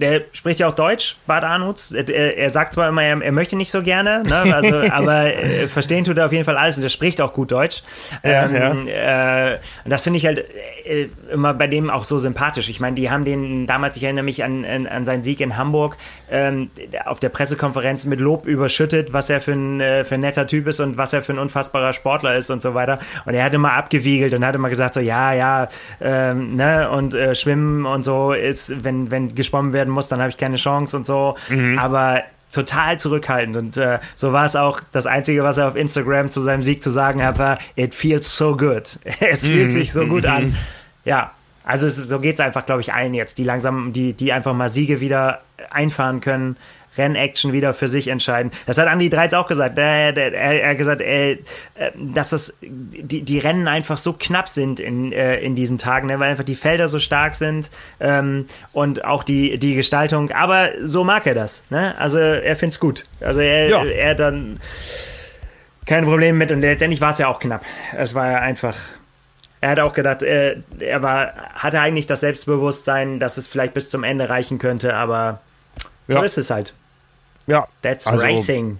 der spricht ja auch Deutsch, Bart Arnutz. Er, er sagt zwar immer, er, er, möchte nicht so gerne, ne? also, aber äh, verstehen tut er auf jeden Fall alles und er spricht auch gut Deutsch. Ja, ähm, ja. Äh, und das finde ich halt äh, immer bei dem auch so sympathisch. Ich meine, die haben den damals, ich erinnere mich an, an, an seinen Sieg in Hamburg, ähm, auf der Pressekonferenz mit Lob überschüttet, was er für ein, äh, für ein netter Typ ist und was er für ein unfassbarer Sportler ist und so weiter. Und er hat immer abgewiegelt und hat immer gesagt so, ja, ja, ähm, ne, und äh, Schwimmen und so ist, wenn, wenn geschwommen wird, werden muss, dann habe ich keine Chance und so. Mhm. Aber total zurückhaltend. Und äh, so war es auch das Einzige, was er auf Instagram zu seinem Sieg zu sagen hat, war, it feels so good. es fühlt mhm. sich so gut an. Mhm. Ja, also es, so geht es einfach, glaube ich, allen jetzt, die langsam, die, die einfach mal Siege wieder einfahren können. Rennaction wieder für sich entscheiden. Das hat Andy Dreiz auch gesagt. Er, er, er hat gesagt, äh, dass das, die, die Rennen einfach so knapp sind in, äh, in diesen Tagen, ne, weil einfach die Felder so stark sind ähm, und auch die, die Gestaltung. Aber so mag er das. Ne? Also er findet es gut. Also er, ja. er dann keine Probleme mit und letztendlich war es ja auch knapp. Es war ja einfach er hat auch gedacht, äh, er war, hatte eigentlich das Selbstbewusstsein, dass es vielleicht bis zum Ende reichen könnte, aber so ja. ist es halt. Ja. That's also, racing.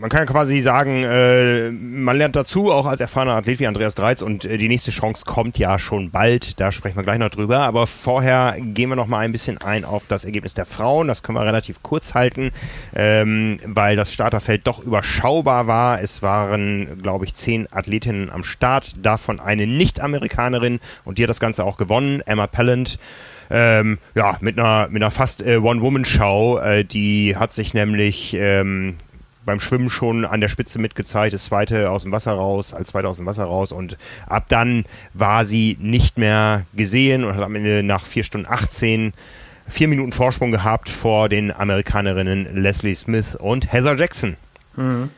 Man kann quasi sagen, äh, man lernt dazu, auch als erfahrener Athlet wie Andreas Dreiz und äh, die nächste Chance kommt ja schon bald, da sprechen wir gleich noch drüber, aber vorher gehen wir noch mal ein bisschen ein auf das Ergebnis der Frauen, das können wir relativ kurz halten, ähm, weil das Starterfeld doch überschaubar war, es waren, glaube ich, zehn Athletinnen am Start, davon eine Nicht-Amerikanerin und die hat das Ganze auch gewonnen, Emma Pellant, ähm, ja, mit einer, mit einer fast äh, One-Woman-Show. Äh, die hat sich nämlich ähm, beim Schwimmen schon an der Spitze mitgezeigt, das zweite aus dem Wasser raus, als zweite aus dem Wasser raus und ab dann war sie nicht mehr gesehen und hat am Ende nach vier Stunden 18 vier Minuten Vorsprung gehabt vor den Amerikanerinnen Leslie Smith und Heather Jackson. Mhm.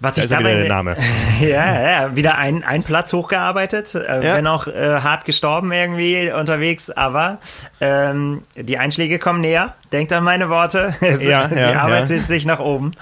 Was da ich ist dabei, wieder der Name. ja, ja, wieder ein, ein Platz hochgearbeitet, äh, ja. wenn auch äh, hart gestorben irgendwie unterwegs, aber ähm, die Einschläge kommen näher. Denkt an meine Worte. Es, ja, die ja, Arbeit ja. sich nach oben.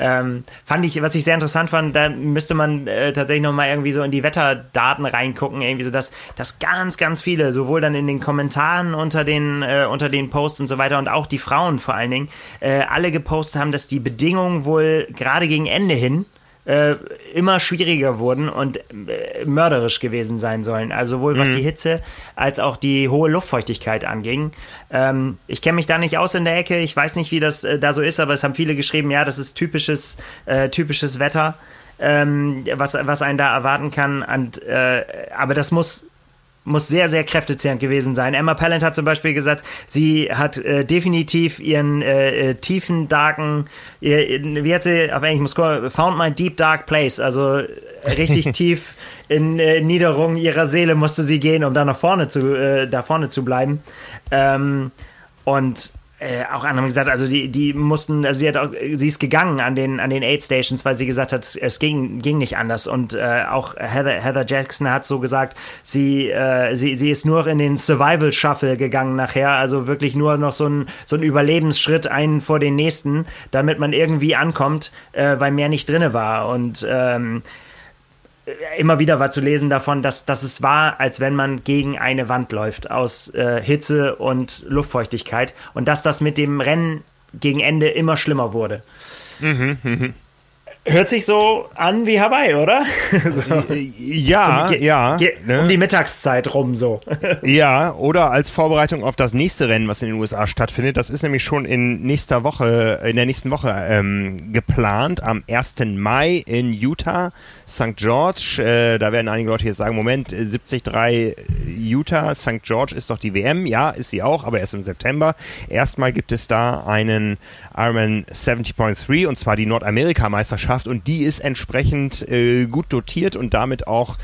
Ähm, fand ich, was ich sehr interessant fand, da müsste man äh, tatsächlich nochmal irgendwie so in die Wetterdaten reingucken, irgendwie so, dass, dass ganz, ganz viele, sowohl dann in den Kommentaren unter den, äh, unter den Posts und so weiter und auch die Frauen vor allen Dingen, äh, alle gepostet haben, dass die Bedingungen wohl gerade gegen Ende hin äh, immer schwieriger wurden und äh, mörderisch gewesen sein sollen. Also sowohl was mhm. die Hitze als auch die hohe Luftfeuchtigkeit anging. Ähm, ich kenne mich da nicht aus in der Ecke. Ich weiß nicht, wie das äh, da so ist, aber es haben viele geschrieben, ja, das ist typisches, äh, typisches Wetter. Ähm, was, was einen da erwarten kann. Und, äh, aber das muss muss sehr, sehr kräftezehrend gewesen sein. Emma Pallant hat zum Beispiel gesagt, sie hat äh, definitiv ihren äh, äh tiefen, darken, ihr, wie hat sie auf Englisch, muss found my deep dark place, also richtig tief in äh, Niederung ihrer Seele musste sie gehen, um da nach vorne zu, äh, da vorne zu bleiben. Ähm, und äh, auch andere gesagt, also die, die mussten, also sie hat auch, sie ist gegangen an den, an den Aid Stations, weil sie gesagt hat, es ging, ging nicht anders. Und äh, auch Heather, Heather Jackson hat so gesagt, sie, äh, sie, sie ist nur in den Survival Shuffle gegangen nachher, also wirklich nur noch so ein, so ein Überlebensschritt einen vor den nächsten, damit man irgendwie ankommt, äh, weil mehr nicht drinne war. Und ähm, immer wieder war zu lesen davon, dass, dass es war, als wenn man gegen eine Wand läuft aus äh, Hitze und Luftfeuchtigkeit und dass das mit dem Rennen gegen Ende immer schlimmer wurde. Mhm, mh. Hört sich so an wie Hawaii, oder? so. Ja, Zum, ja. Ne? Um die Mittagszeit rum so. ja, oder als Vorbereitung auf das nächste Rennen, was in den USA stattfindet. Das ist nämlich schon in nächster Woche, in der nächsten Woche ähm, geplant, am 1. Mai in Utah, St. George. Äh, da werden einige Leute jetzt sagen, Moment, 73 Utah, St. George ist doch die WM. Ja, ist sie auch, aber erst im September. Erstmal gibt es da einen Ironman 70.3 und zwar die Nordamerika-Meisterschaft und die ist entsprechend äh, gut dotiert und damit auch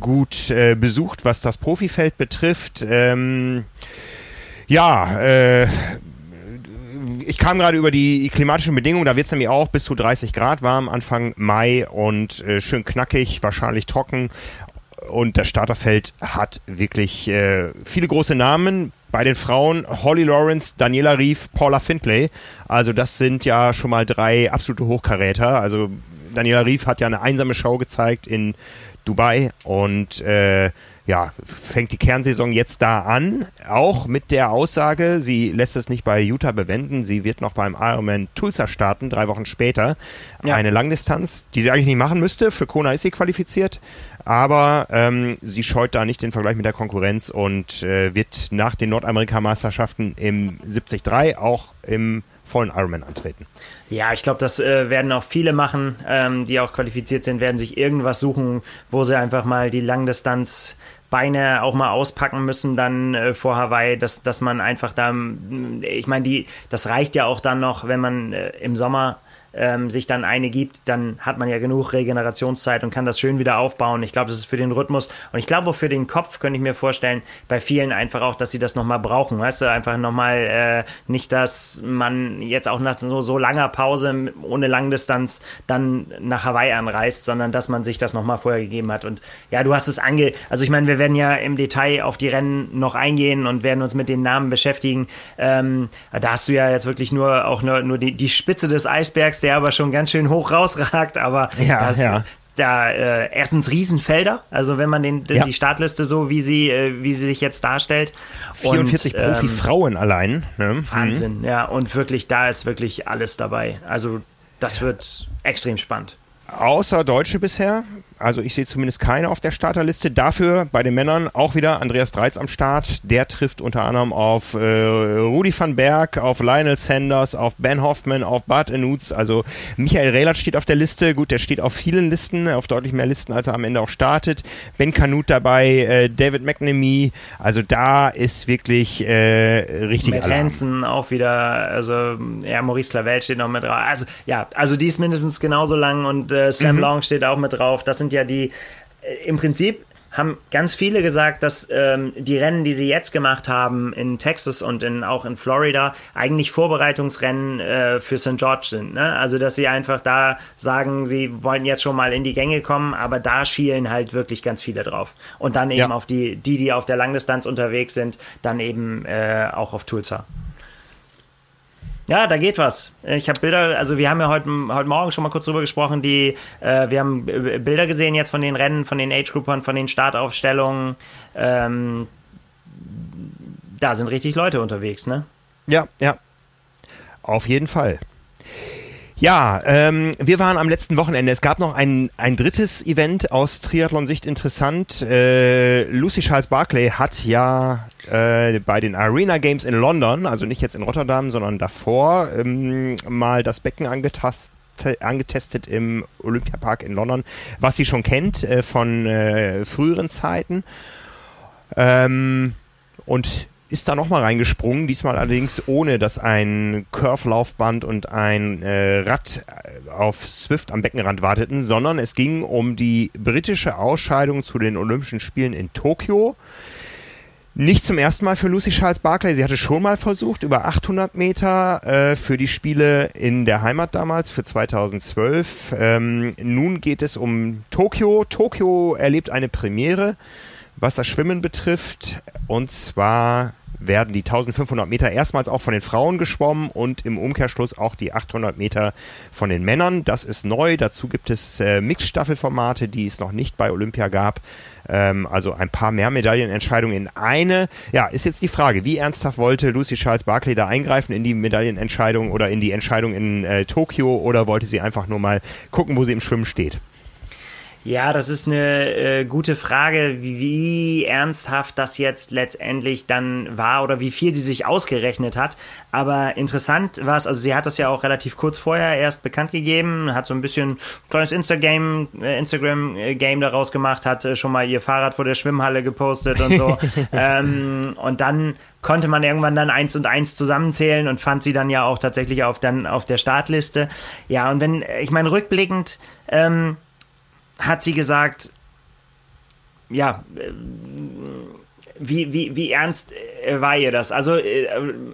gut äh, besucht, was das Profifeld betrifft. Ähm, ja, äh, ich kam gerade über die klimatischen Bedingungen, da wird es nämlich auch bis zu 30 Grad warm Anfang Mai und äh, schön knackig, wahrscheinlich trocken. Und das Starterfeld hat wirklich äh, viele große Namen. Bei den Frauen Holly Lawrence, Daniela Rief, Paula Findlay. Also das sind ja schon mal drei absolute Hochkaräter. Also Daniela Rief hat ja eine einsame Show gezeigt in Dubai und äh, ja, fängt die Kernsaison jetzt da an, auch mit der Aussage, sie lässt es nicht bei Utah bewenden, sie wird noch beim Ironman Tulsa starten, drei Wochen später. Ja. Eine Langdistanz, die sie eigentlich nicht machen müsste, für Kona ist sie qualifiziert, aber ähm, sie scheut da nicht den Vergleich mit der Konkurrenz und äh, wird nach den Nordamerika-Meisterschaften im 73 auch im vollen Ironman antreten. Ja, ich glaube, das äh, werden auch viele machen, ähm, die auch qualifiziert sind, werden sich irgendwas suchen, wo sie einfach mal die Langdistanz Beine auch mal auspacken müssen dann äh, vor Hawaii, dass, dass man einfach da, ich meine, die, das reicht ja auch dann noch, wenn man äh, im Sommer ähm, sich dann eine gibt, dann hat man ja genug Regenerationszeit und kann das schön wieder aufbauen. Ich glaube, das ist für den Rhythmus und ich glaube auch für den Kopf könnte ich mir vorstellen, bei vielen einfach auch, dass sie das nochmal brauchen. Weißt du, einfach nochmal äh, nicht, dass man jetzt auch nach so, so langer Pause ohne Langdistanz dann nach Hawaii anreist, sondern dass man sich das nochmal vorher gegeben hat. Und ja, du hast es ange... Also ich meine, wir werden ja im Detail auf die Rennen noch eingehen und werden uns mit den Namen beschäftigen. Ähm, da hast du ja jetzt wirklich nur auch nur, nur die, die Spitze des Eisbergs, der aber schon ganz schön hoch rausragt, aber ja, das, ja. da äh, erstens Riesenfelder, also wenn man den, ja. die Startliste so, wie sie, äh, wie sie sich jetzt darstellt. 44 Profi-Frauen ähm, allein. Ne? Wahnsinn, mhm. ja, und wirklich, da ist wirklich alles dabei. Also das wird extrem spannend. Außer Deutsche bisher. Also ich sehe zumindest keine auf der Starterliste. Dafür bei den Männern auch wieder Andreas Dreiz am Start. Der trifft unter anderem auf äh, Rudi van Berg, auf Lionel Sanders, auf Ben Hoffman, auf Bart Enutz. Also Michael Rehlert steht auf der Liste. Gut, der steht auf vielen Listen, auf deutlich mehr Listen, als er am Ende auch startet. Ben Kanut dabei, äh, David McNamee. Also da ist wirklich äh, richtig Matt Hansen auch wieder. Also ja, Maurice Clavel steht noch mit drauf. Also ja, also die ist mindestens genauso lang und äh, Sam mhm. Long steht auch mit drauf. Das sind ja die, äh, im Prinzip haben ganz viele gesagt, dass ähm, die Rennen, die sie jetzt gemacht haben in Texas und in, auch in Florida, eigentlich Vorbereitungsrennen äh, für St. George sind. Ne? Also, dass sie einfach da sagen, sie wollen jetzt schon mal in die Gänge kommen, aber da schielen halt wirklich ganz viele drauf. Und dann eben ja. auf die, die, die auf der Langdistanz unterwegs sind, dann eben äh, auch auf Tulsa. Ja, da geht was. Ich habe Bilder, also wir haben ja heute, heute Morgen schon mal kurz drüber gesprochen, die, äh, wir haben Bilder gesehen jetzt von den Rennen, von den Age-Groupern, von den Startaufstellungen. Ähm, da sind richtig Leute unterwegs, ne? Ja, ja. Auf jeden Fall. Ja, ähm, wir waren am letzten Wochenende. Es gab noch ein, ein drittes Event aus Triathlon-Sicht interessant. Äh, Lucy Charles Barclay hat ja äh, bei den Arena Games in London, also nicht jetzt in Rotterdam, sondern davor, ähm, mal das Becken angetastet angetestet im Olympiapark in London, was sie schon kennt äh, von äh, früheren Zeiten. Ähm, und ist da nochmal reingesprungen, diesmal allerdings ohne, dass ein Curve-Laufband und ein äh, Rad äh, auf Swift am Beckenrand warteten, sondern es ging um die britische Ausscheidung zu den Olympischen Spielen in Tokio. Nicht zum ersten Mal für Lucy Charles Barclay. Sie hatte schon mal versucht, über 800 Meter äh, für die Spiele in der Heimat damals, für 2012. Ähm, nun geht es um Tokio. Tokio erlebt eine Premiere, was das Schwimmen betrifft. Und zwar werden die 1500 Meter erstmals auch von den Frauen geschwommen und im Umkehrschluss auch die 800 Meter von den Männern. Das ist neu. Dazu gibt es äh, Mixstaffelformate, die es noch nicht bei Olympia gab. Ähm, also ein paar mehr Medaillenentscheidungen in eine. Ja, ist jetzt die Frage, wie ernsthaft wollte Lucy Charles Barkley da eingreifen in die Medaillenentscheidung oder in die Entscheidung in äh, Tokio oder wollte sie einfach nur mal gucken, wo sie im Schwimmen steht? Ja, das ist eine äh, gute Frage, wie, wie ernsthaft das jetzt letztendlich dann war oder wie viel sie sich ausgerechnet hat. Aber interessant war es, also sie hat das ja auch relativ kurz vorher erst bekannt gegeben, hat so ein bisschen kleines Instagram, äh, Instagram Game daraus gemacht, hat äh, schon mal ihr Fahrrad vor der Schwimmhalle gepostet und so. ähm, und dann konnte man irgendwann dann eins und eins zusammenzählen und fand sie dann ja auch tatsächlich auf dann auf der Startliste. Ja, und wenn, ich meine, rückblickend, ähm, hat sie gesagt, ja, äh, wie, wie, wie ernst äh, war ihr das? Also äh,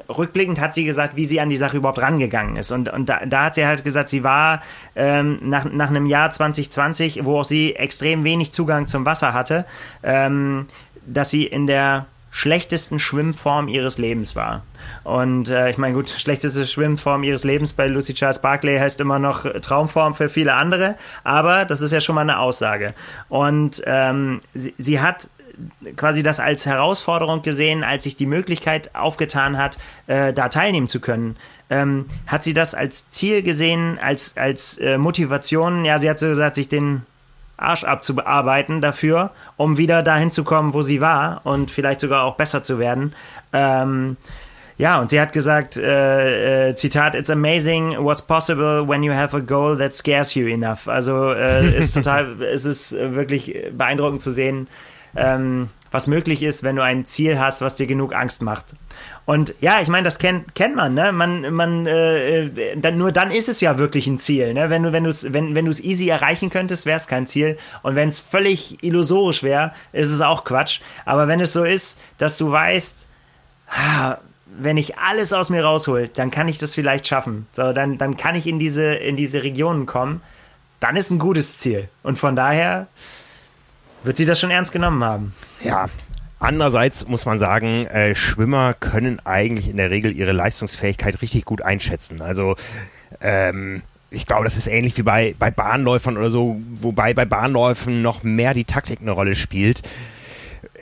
rückblickend hat sie gesagt, wie sie an die Sache überhaupt rangegangen ist. Und, und da, da hat sie halt gesagt, sie war ähm, nach, nach einem Jahr 2020, wo auch sie extrem wenig Zugang zum Wasser hatte, ähm, dass sie in der schlechtesten Schwimmform ihres Lebens war. Und äh, ich meine, gut, schlechteste Schwimmform ihres Lebens bei Lucy Charles Barclay heißt immer noch Traumform für viele andere, aber das ist ja schon mal eine Aussage. Und ähm, sie, sie hat quasi das als Herausforderung gesehen, als sich die Möglichkeit aufgetan hat, äh, da teilnehmen zu können. Ähm, hat sie das als Ziel gesehen, als, als äh, Motivation? Ja, sie hat so gesagt, sich den Arsch abzuarbeiten dafür, um wieder dahin zu kommen, wo sie war und vielleicht sogar auch besser zu werden. Ähm, ja, und sie hat gesagt, äh, äh, Zitat, It's amazing what's possible when you have a goal that scares you enough. Also äh, ist total, es ist wirklich beeindruckend zu sehen, ähm, was möglich ist, wenn du ein Ziel hast, was dir genug Angst macht. Und ja, ich meine, das kennt, kennt man, ne? Man, man, äh, äh dann, nur dann ist es ja wirklich ein Ziel, ne? Wenn du, wenn du es, wenn, wenn du es easy erreichen könntest, wäre es kein Ziel. Und wenn es völlig illusorisch wäre, ist es auch Quatsch. Aber wenn es so ist, dass du weißt, ah, wenn ich alles aus mir raushol, dann kann ich das vielleicht schaffen. So, dann, dann kann ich in diese, in diese Regionen kommen. Dann ist ein gutes Ziel. Und von daher wird sie das schon ernst genommen haben. Ja, Andererseits muss man sagen, äh, Schwimmer können eigentlich in der Regel ihre Leistungsfähigkeit richtig gut einschätzen. Also ähm, ich glaube, das ist ähnlich wie bei, bei Bahnläufern oder so, wobei bei Bahnläufen noch mehr die Taktik eine Rolle spielt.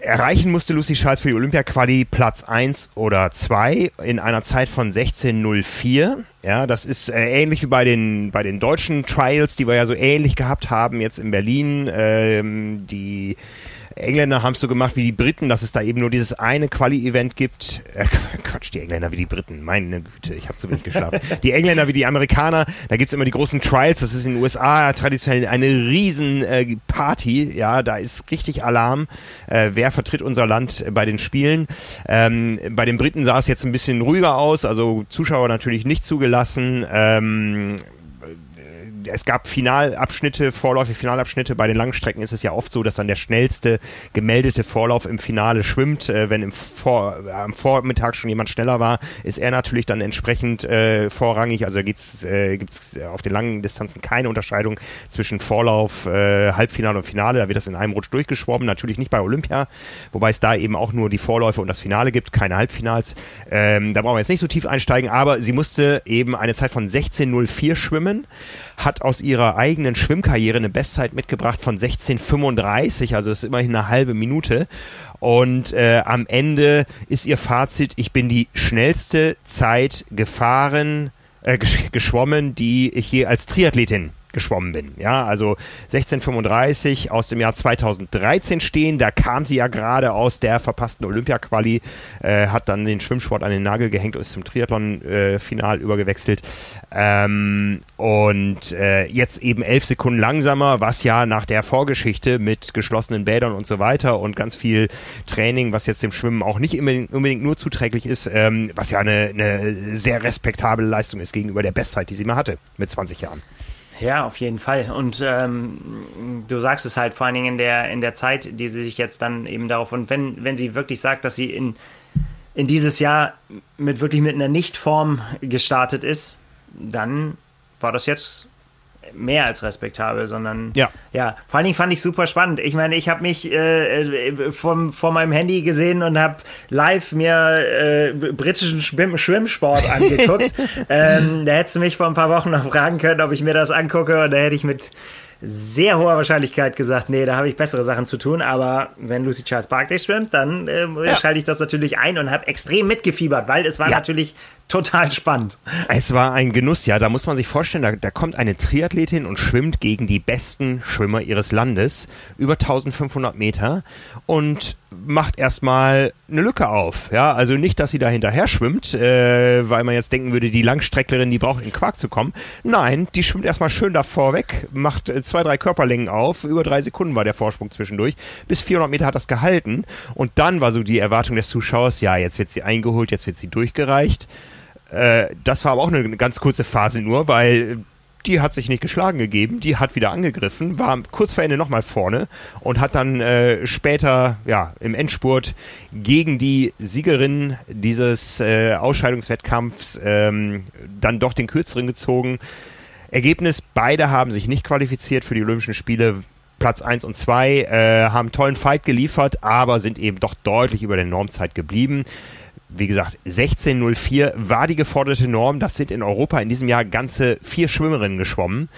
Erreichen musste Lucy Charles für die Olympia-Quali Platz 1 oder 2 in einer Zeit von 16.04. Ja, das ist äh, ähnlich wie bei den, bei den deutschen Trials, die wir ja so ähnlich gehabt haben jetzt in Berlin. Ähm, die Engländer haben es so gemacht wie die Briten, dass es da eben nur dieses eine Quali-Event gibt. Äh, Quatsch, die Engländer wie die Briten. Meine Güte, ich habe zu wenig geschlafen. die Engländer wie die Amerikaner, da gibt's immer die großen Trials. Das ist in den USA traditionell eine riesen äh, Party. Ja, da ist richtig Alarm. Äh, wer vertritt unser Land bei den Spielen? Ähm, bei den Briten sah es jetzt ein bisschen ruhiger aus. Also Zuschauer natürlich nicht zugelassen. Ähm, es gab Finalabschnitte, Vorläufe, Finalabschnitte. Bei den Langstrecken ist es ja oft so, dass dann der schnellste gemeldete Vorlauf im Finale schwimmt. Äh, wenn im Vor äh, am Vormittag schon jemand schneller war, ist er natürlich dann entsprechend äh, vorrangig. Also gibt's äh, gibt's auf den langen Distanzen keine Unterscheidung zwischen Vorlauf, äh, Halbfinale und Finale. Da wird das in einem Rutsch durchgeschwommen. Natürlich nicht bei Olympia, wobei es da eben auch nur die Vorläufe und das Finale gibt, keine Halbfinals. Ähm, da brauchen wir jetzt nicht so tief einsteigen, aber sie musste eben eine Zeit von 16.04 schwimmen hat aus ihrer eigenen Schwimmkarriere eine Bestzeit mitgebracht von 16,35, also das ist immerhin eine halbe Minute. Und äh, am Ende ist ihr Fazit, ich bin die schnellste Zeit gefahren, äh, geschwommen, die ich je als Triathletin geschwommen bin. Ja, also 1635 aus dem Jahr 2013 stehen. Da kam sie ja gerade aus der verpassten Olympia-Quali, äh, hat dann den Schwimmsport an den Nagel gehängt und ist zum Triathlon-Final äh, übergewechselt. Ähm, und äh, jetzt eben elf Sekunden langsamer, was ja nach der Vorgeschichte mit geschlossenen Bädern und so weiter und ganz viel Training, was jetzt dem Schwimmen auch nicht unbedingt, nur zuträglich ist, ähm, was ja eine, eine sehr respektable Leistung ist gegenüber der Bestzeit, die sie mal hatte mit 20 Jahren. Ja, auf jeden Fall. Und ähm, du sagst es halt vor allen Dingen in der, in der Zeit, die sie sich jetzt dann eben darauf, und wenn, wenn sie wirklich sagt, dass sie in, in dieses Jahr mit wirklich mit einer Nichtform gestartet ist, dann war das jetzt mehr als respektabel, sondern ja, ja vor allen Dingen fand ich super spannend. Ich meine, ich habe mich äh, vom, vor meinem Handy gesehen und habe live mir äh, britischen Schwimm Schwimmsport angeguckt. ähm, da hättest du mich vor ein paar Wochen noch fragen können, ob ich mir das angucke und da hätte ich mit sehr hoher Wahrscheinlichkeit gesagt, nee, da habe ich bessere Sachen zu tun. Aber wenn Lucy Charles Barkley schwimmt, dann äh, ja. schalte ich das natürlich ein und habe extrem mitgefiebert, weil es war ja. natürlich total spannend. Es war ein Genuss, ja. Da muss man sich vorstellen, da, da, kommt eine Triathletin und schwimmt gegen die besten Schwimmer ihres Landes über 1500 Meter und macht erstmal eine Lücke auf. Ja, also nicht, dass sie da hinterher schwimmt, äh, weil man jetzt denken würde, die Langstrecklerin, die braucht in Quark zu kommen. Nein, die schwimmt erstmal schön davor weg, macht äh, zwei, drei Körperlängen auf. Über drei Sekunden war der Vorsprung zwischendurch. Bis 400 Meter hat das gehalten. Und dann war so die Erwartung des Zuschauers, ja, jetzt wird sie eingeholt, jetzt wird sie durchgereicht. Äh, das war aber auch eine ganz kurze Phase nur, weil die hat sich nicht geschlagen gegeben, die hat wieder angegriffen, war kurz vor Ende nochmal vorne und hat dann äh, später ja, im Endspurt gegen die Siegerin dieses äh, Ausscheidungswettkampfs ähm, dann doch den kürzeren gezogen. Ergebnis, beide haben sich nicht qualifiziert für die Olympischen Spiele. Platz 1 und 2 äh, haben tollen Fight geliefert, aber sind eben doch deutlich über der Normzeit geblieben wie gesagt, 16.04 war die geforderte Norm. Das sind in Europa in diesem Jahr ganze vier Schwimmerinnen geschwommen.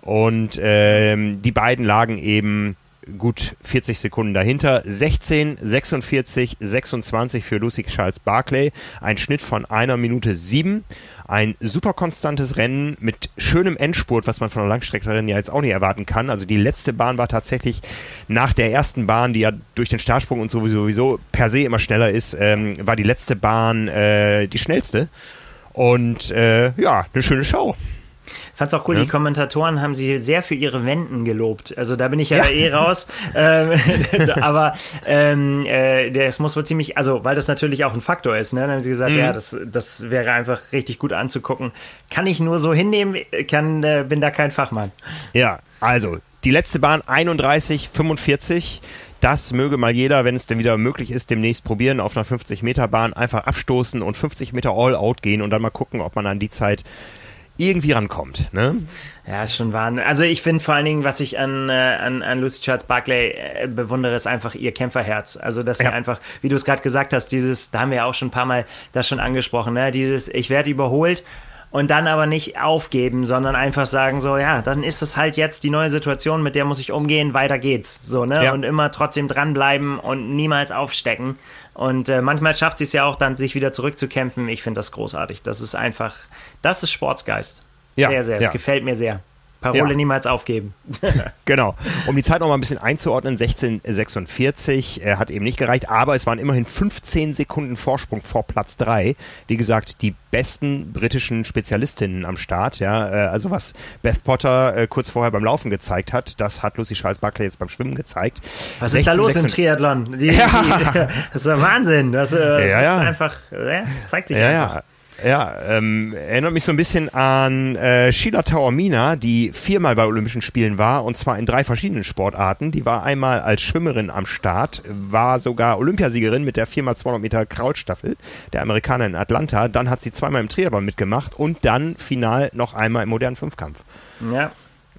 Und ähm, die beiden lagen eben gut 40 Sekunden dahinter. 16, 46, 26 für Lucy Charles Barclay. Ein Schnitt von einer Minute sieben. Ein super konstantes Rennen mit schönem Endspurt, was man von einer Langstrecklerin ja jetzt auch nicht erwarten kann. Also die letzte Bahn war tatsächlich nach der ersten Bahn, die ja durch den Startsprung und sowieso per se immer schneller ist, ähm, war die letzte Bahn äh, die schnellste. Und äh, ja, eine schöne Show. Fand's auch cool, ja. die Kommentatoren haben sie sehr für ihre Wenden gelobt. Also da bin ich ja, ja. eh raus. ähm, aber ähm, äh, das muss wohl ziemlich, also weil das natürlich auch ein Faktor ist, ne? Dann haben sie gesagt, mhm. ja, das, das wäre einfach richtig gut anzugucken. Kann ich nur so hinnehmen, kann, äh, bin da kein Fachmann. Ja, also die letzte Bahn 31, 45 das möge mal jeder, wenn es denn wieder möglich ist, demnächst probieren, auf einer 50-Meter-Bahn einfach abstoßen und 50 Meter All-Out gehen und dann mal gucken, ob man an die Zeit irgendwie rankommt. Ne? Ja, ist schon wahr. Also ich finde vor allen Dingen, was ich an, äh, an, an Lucy Charles Barclay äh, bewundere, ist einfach ihr Kämpferherz. Also dass ja. er einfach, wie du es gerade gesagt hast, dieses, da haben wir ja auch schon ein paar Mal das schon angesprochen, ne? dieses, ich werde überholt und dann aber nicht aufgeben, sondern einfach sagen so, ja, dann ist es halt jetzt die neue Situation, mit der muss ich umgehen, weiter geht's, so, ne? Ja. Und immer trotzdem dranbleiben und niemals aufstecken. Und äh, manchmal schafft sie es ja auch dann, sich wieder zurückzukämpfen. Ich finde das großartig. Das ist einfach, das ist Sportsgeist. Ja, sehr, sehr. Es ja. gefällt mir sehr. Parole ja. niemals aufgeben. genau. Um die Zeit noch mal ein bisschen einzuordnen, 1646 äh, hat eben nicht gereicht, aber es waren immerhin 15 Sekunden Vorsprung vor Platz 3. Wie gesagt, die besten britischen Spezialistinnen am Start. Ja, äh, also was Beth Potter äh, kurz vorher beim Laufen gezeigt hat, das hat Lucy Charles Buckley jetzt beim Schwimmen gezeigt. Was 16, ist da los 16, im Triathlon? Die, ja. die, das ist Wahnsinn. Das, äh, das ja, ist einfach, äh, zeigt sich einfach. Ja. Ähm, erinnert mich so ein bisschen an äh, Sheila Taormina, die viermal bei Olympischen Spielen war und zwar in drei verschiedenen Sportarten. Die war einmal als Schwimmerin am Start, war sogar Olympiasiegerin mit der 4x200 Meter Kraulstaffel, der Amerikaner in Atlanta. Dann hat sie zweimal im Triathlon mitgemacht und dann final noch einmal im modernen Fünfkampf. Ja,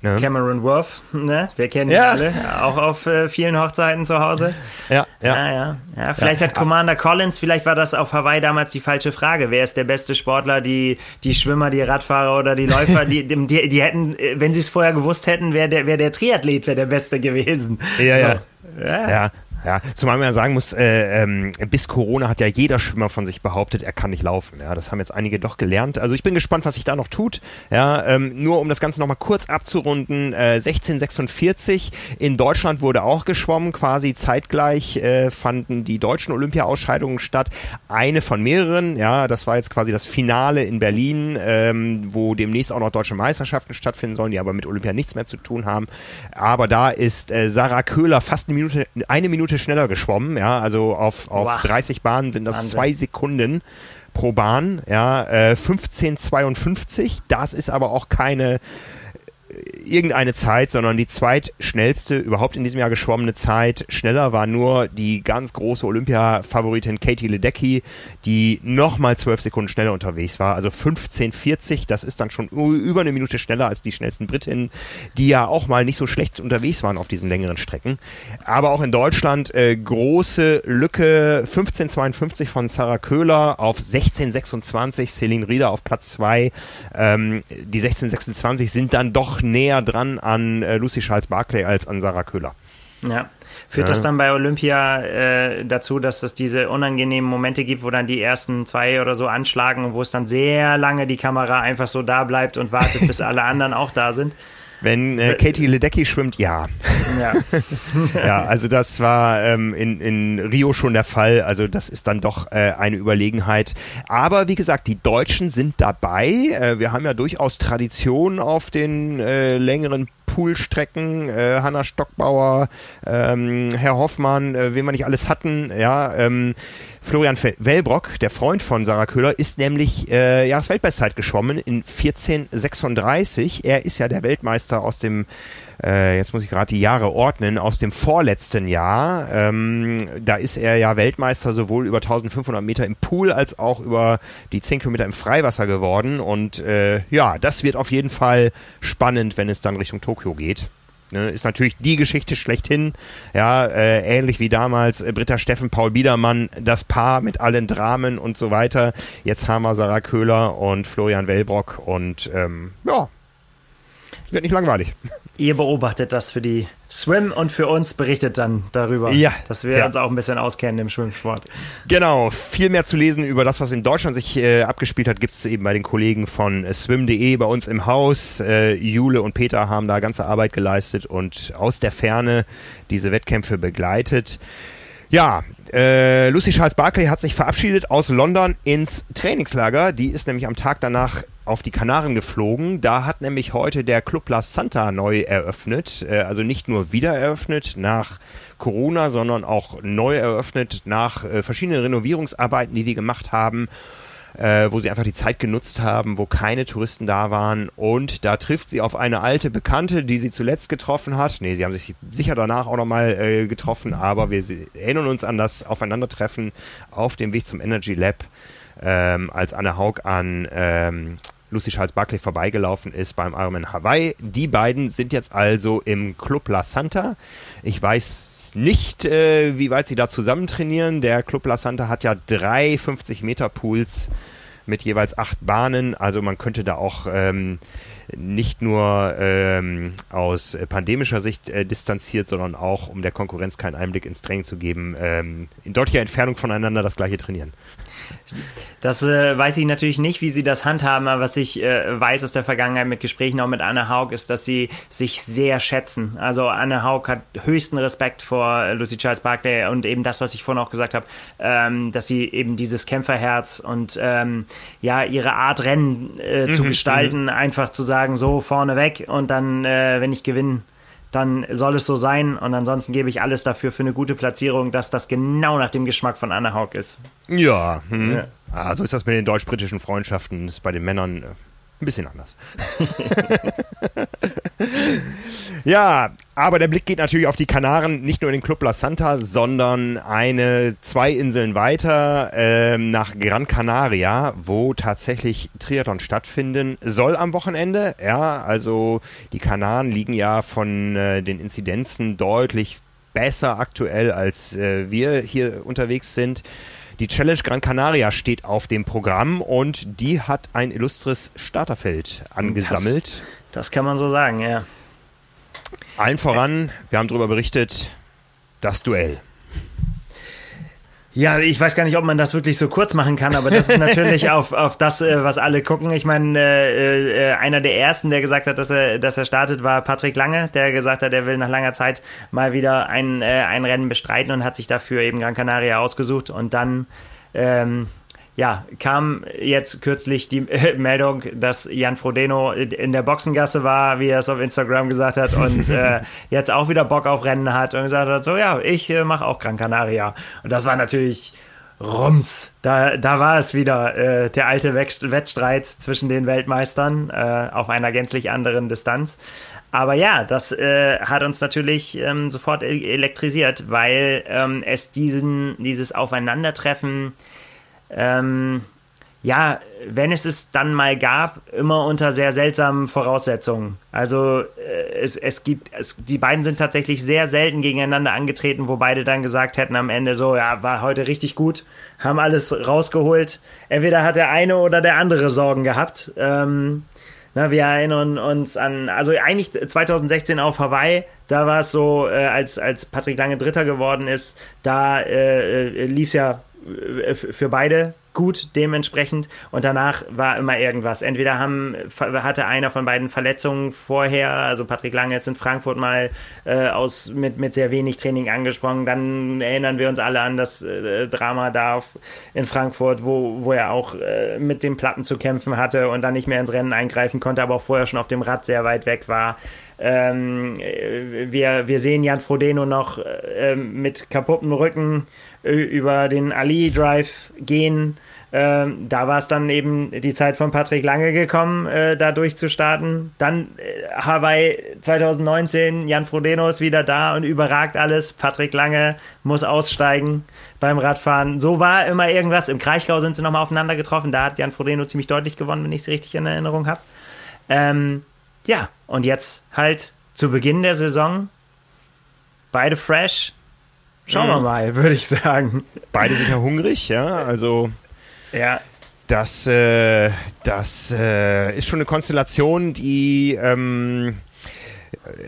ja. Cameron Worth, ne? Wir kennen ihn ja. alle, auch auf äh, vielen Hochzeiten zu Hause. Ja, ja. ja, ja. ja vielleicht hat Commander Collins, vielleicht war das auf Hawaii damals die falsche Frage. Wer ist der beste Sportler? Die, die Schwimmer, die Radfahrer oder die Läufer? die, die, die hätten, wenn sie es vorher gewusst hätten, wäre der, wär der Triathlet wäre der Beste gewesen. Ja, so. ja. Ja. ja. Ja, zumal man ja sagen muss, äh, ähm, bis Corona hat ja jeder Schwimmer von sich behauptet, er kann nicht laufen. Ja, das haben jetzt einige doch gelernt. Also ich bin gespannt, was sich da noch tut. Ja, ähm, nur um das Ganze nochmal kurz abzurunden, äh, 1646 in Deutschland wurde auch geschwommen, quasi zeitgleich äh, fanden die deutschen Olympia-Ausscheidungen statt. Eine von mehreren, ja, das war jetzt quasi das Finale in Berlin, ähm, wo demnächst auch noch deutsche Meisterschaften stattfinden sollen, die aber mit Olympia nichts mehr zu tun haben. Aber da ist äh, Sarah Köhler fast eine Minute, eine Minute Minute schneller geschwommen, ja, also auf, auf 30 Bahnen sind das Wahnsinn. zwei Sekunden pro Bahn, ja, äh, 15,52, das ist aber auch keine irgendeine Zeit, sondern die zweitschnellste überhaupt in diesem Jahr geschwommene Zeit. Schneller war nur die ganz große Olympia-Favoritin Katie Ledecky, die nochmal zwölf Sekunden schneller unterwegs war. Also 15,40, das ist dann schon über eine Minute schneller als die schnellsten Britinnen, die ja auch mal nicht so schlecht unterwegs waren auf diesen längeren Strecken. Aber auch in Deutschland äh, große Lücke, 15,52 von Sarah Köhler auf 16,26, Celine Rieder auf Platz 2. Ähm, die 16,26 sind dann doch näher dran an äh, Lucy Charles Barclay als an Sarah Köhler. Ja. Führt ja. das dann bei Olympia äh, dazu, dass es diese unangenehmen Momente gibt, wo dann die ersten zwei oder so anschlagen und wo es dann sehr lange die Kamera einfach so da bleibt und wartet, bis alle anderen auch da sind? Wenn äh, Katie Ledecky schwimmt, ja. Ja. ja, also das war ähm, in, in Rio schon der Fall. Also das ist dann doch äh, eine Überlegenheit. Aber wie gesagt, die Deutschen sind dabei. Äh, wir haben ja durchaus Tradition auf den äh, längeren Poolstrecken, äh, Hanna Stockbauer, ähm, Herr Hoffmann, äh, wen wir nicht alles hatten, ja, ähm, Florian Wellbrock, der Freund von Sarah Köhler, ist nämlich äh, Jahresweltbestzeit geschwommen in 1436. Er ist ja der Weltmeister aus dem äh, jetzt muss ich gerade die Jahre ordnen, aus dem vorletzten Jahr. Ähm, da ist er ja Weltmeister sowohl über 1500 Meter im Pool als auch über die 10 Kilometer im Freiwasser geworden. Und äh, ja, das wird auf jeden Fall spannend, wenn es dann Richtung Tokio geht. Ne, ist natürlich die Geschichte schlechthin. Ja, äh, ähnlich wie damals äh, Britta Steffen, Paul Biedermann, das Paar mit allen Dramen und so weiter. Jetzt haben wir Sarah Köhler und Florian Wellbrock und ähm, ja, wird nicht langweilig. Ihr beobachtet das für die Swim und für uns berichtet dann darüber, ja, dass wir ja. uns auch ein bisschen auskennen im Schwimmsport. Genau, viel mehr zu lesen über das, was in Deutschland sich äh, abgespielt hat, gibt es eben bei den Kollegen von swim.de bei uns im Haus. Äh, Jule und Peter haben da ganze Arbeit geleistet und aus der Ferne diese Wettkämpfe begleitet. Ja, äh, Lucy Charles Barclay hat sich verabschiedet aus London ins Trainingslager. Die ist nämlich am Tag danach auf die Kanaren geflogen. Da hat nämlich heute der Club La Santa neu eröffnet. Äh, also nicht nur wieder eröffnet nach Corona, sondern auch neu eröffnet nach äh, verschiedenen Renovierungsarbeiten, die die gemacht haben äh, wo sie einfach die Zeit genutzt haben, wo keine Touristen da waren. Und da trifft sie auf eine alte Bekannte, die sie zuletzt getroffen hat. Nee, sie haben sich sicher danach auch nochmal getroffen, aber wir erinnern uns an das Aufeinandertreffen auf dem Weg zum Energy Lab, ähm, als Anne Haug an ähm, Lucy Charles Barclay vorbeigelaufen ist beim Ironman Hawaii. Die beiden sind jetzt also im Club La Santa. Ich weiß nicht, äh, wie weit sie da zusammen trainieren. Der Club La Santa hat ja drei 50 Meter Pools mit jeweils acht Bahnen. Also man könnte da auch ähm, nicht nur ähm, aus pandemischer Sicht äh, distanziert, sondern auch, um der Konkurrenz keinen Einblick ins Training zu geben, ähm, in deutlicher Entfernung voneinander das gleiche trainieren. Das äh, weiß ich natürlich nicht, wie sie das handhaben, aber was ich äh, weiß aus der Vergangenheit mit Gesprächen auch mit Anne Haug ist, dass sie sich sehr schätzen. Also Anne Haug hat höchsten Respekt vor Lucy Charles Barclay und eben das, was ich vorhin auch gesagt habe, ähm, dass sie eben dieses Kämpferherz und ähm, ja ihre Art Rennen äh, mhm, zu gestalten, mhm. einfach zu sagen, so vorne weg und dann, äh, wenn ich gewinne, dann soll es so sein. Und ansonsten gebe ich alles dafür für eine gute Platzierung, dass das genau nach dem Geschmack von Anna Haug ist. Ja, hm. ja. Ah, so ist das mit den deutsch-britischen Freundschaften. Das ist bei den Männern äh, ein bisschen anders. ja, aber der Blick geht natürlich auf die Kanaren, nicht nur in den Club La Santa, sondern eine, zwei Inseln weiter ähm, nach Gran Canaria, wo tatsächlich Triathlon stattfinden soll am Wochenende. Ja, also die Kanaren liegen ja von äh, den Inzidenzen deutlich besser aktuell, als äh, wir hier unterwegs sind. Die Challenge Gran Canaria steht auf dem Programm und die hat ein illustres Starterfeld angesammelt. Das, das kann man so sagen, ja. Allen voran, wir haben darüber berichtet, das Duell. Ja, ich weiß gar nicht, ob man das wirklich so kurz machen kann, aber das ist natürlich auf, auf das, äh, was alle gucken. Ich meine, äh, äh, einer der ersten, der gesagt hat, dass er, dass er startet, war Patrick Lange, der gesagt hat, er will nach langer Zeit mal wieder ein, äh, ein Rennen bestreiten und hat sich dafür eben Gran Canaria ausgesucht und dann ähm, ja, kam jetzt kürzlich die äh, Meldung, dass Jan Frodeno in der Boxengasse war, wie er es auf Instagram gesagt hat, und äh, jetzt auch wieder Bock auf Rennen hat und gesagt hat, so ja, ich äh, mache auch Gran Canaria. Und das war natürlich Rums, da, da war es wieder äh, der alte Wettstreit zwischen den Weltmeistern äh, auf einer gänzlich anderen Distanz. Aber ja, das äh, hat uns natürlich ähm, sofort e-, elektrisiert, weil ähm, es diesen, dieses Aufeinandertreffen ähm, ja, wenn es es dann mal gab, immer unter sehr seltsamen Voraussetzungen. Also äh, es, es gibt, es, die beiden sind tatsächlich sehr selten gegeneinander angetreten, wo beide dann gesagt hätten am Ende so, ja, war heute richtig gut, haben alles rausgeholt. Entweder hat der eine oder der andere Sorgen gehabt. Ähm, na, wir erinnern uns an, also eigentlich 2016 auf Hawaii, da war es so, äh, als, als Patrick Lange Dritter geworden ist, da äh, äh lief es ja für beide gut dementsprechend und danach war immer irgendwas. Entweder haben, hatte einer von beiden Verletzungen vorher, also Patrick Lange ist in Frankfurt mal äh, aus, mit, mit sehr wenig Training angesprungen, dann erinnern wir uns alle an das äh, Drama da in Frankfurt, wo, wo er auch äh, mit den Platten zu kämpfen hatte und dann nicht mehr ins Rennen eingreifen konnte, aber auch vorher schon auf dem Rad sehr weit weg war. Ähm, wir, wir sehen Jan Frodeno noch äh, mit kaputtem Rücken über den Ali Drive gehen. Ähm, da war es dann eben die Zeit von Patrick Lange gekommen, äh, da durchzustarten. Dann äh, Hawaii 2019, Jan Frodeno ist wieder da und überragt alles. Patrick Lange muss aussteigen beim Radfahren. So war immer irgendwas. Im Kraichgau sind sie nochmal aufeinander getroffen. Da hat Jan Frodeno ziemlich deutlich gewonnen, wenn ich es richtig in Erinnerung habe. Ähm, ja, und jetzt halt zu Beginn der Saison beide fresh, Schauen wir mhm. mal, würde ich sagen. Beide sind ja hungrig, ja. Also. Ja. Das, äh, das äh, ist schon eine Konstellation, die. Ähm,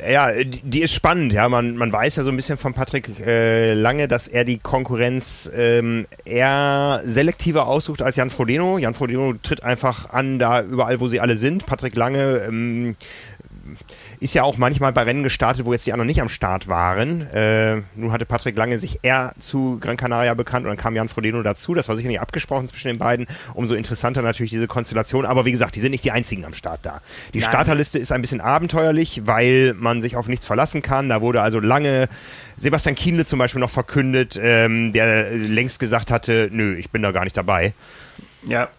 ja, die ist spannend, ja. Man, man weiß ja so ein bisschen von Patrick äh, Lange, dass er die Konkurrenz ähm, eher selektiver aussucht als Jan Frodeno. Jan Frodeno tritt einfach an, da überall, wo sie alle sind. Patrick Lange ähm, ist ja auch manchmal bei Rennen gestartet, wo jetzt die anderen nicht am Start waren. Äh, nun hatte Patrick Lange sich eher zu Gran Canaria bekannt und dann kam Jan Frodeno dazu. Das war sicher nicht abgesprochen zwischen den beiden. Umso interessanter natürlich diese Konstellation. Aber wie gesagt, die sind nicht die einzigen am Start da. Die Nein. Starterliste ist ein bisschen abenteuerlich, weil man sich auf nichts verlassen kann. Da wurde also lange Sebastian Kienle zum Beispiel noch verkündet, ähm, der längst gesagt hatte, nö, ich bin da gar nicht dabei. Ja,